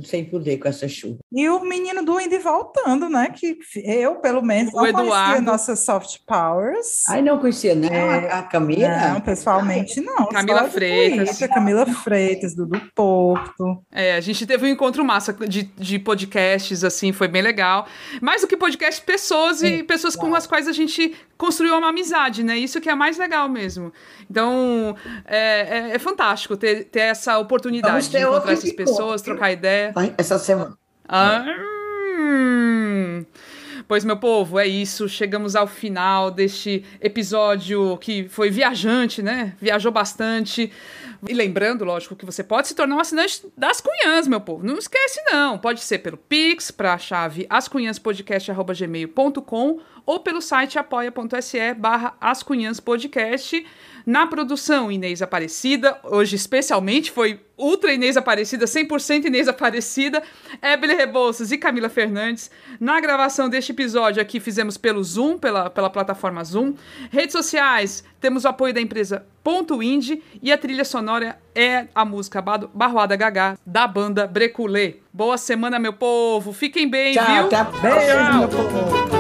sem poder com essa chuva. E o menino do Indy voltando, né? Que eu, pelo menos, o não Eduardo. conhecia nossas soft powers. Ai, não conhecia, né? É, a Camila? Não, pessoalmente não. Camila Freitas. Twitter, Camila Freitas, do, do Porto. É, a gente teve um encontro massa de, de podcasts, assim, foi bem legal. Mais do que podcast, pessoas e pessoas com as quais a gente construiu uma amizade, né? Isso que é mais legal mesmo. Então, é, é, é fantástico ter, ter essa oportunidade de encontrar essas pessoas, trocar ideia. Essa semana. Ah, hum. Pois, meu povo, é isso. Chegamos ao final deste episódio que foi viajante, né? Viajou bastante. E lembrando, lógico, que você pode se tornar um assinante das Cunhãs, meu povo. Não esquece, não. Pode ser pelo Pix, para a chave ascunhaspodcast.gmail.com ou pelo site apoia.se barra. Na produção, Inês Aparecida, hoje especialmente foi ultra Inês Aparecida, 100% Inês Aparecida, Ebele Rebouças e Camila Fernandes. Na gravação deste episódio aqui fizemos pelo Zoom, pela, pela plataforma Zoom. Redes sociais, temos o apoio da empresa Ponto Indie e a trilha sonora é a música Barroada Gagá, da banda Breculê. Boa semana, meu povo. Fiquem bem, Tchau, viu? Até a próxima, meu povo.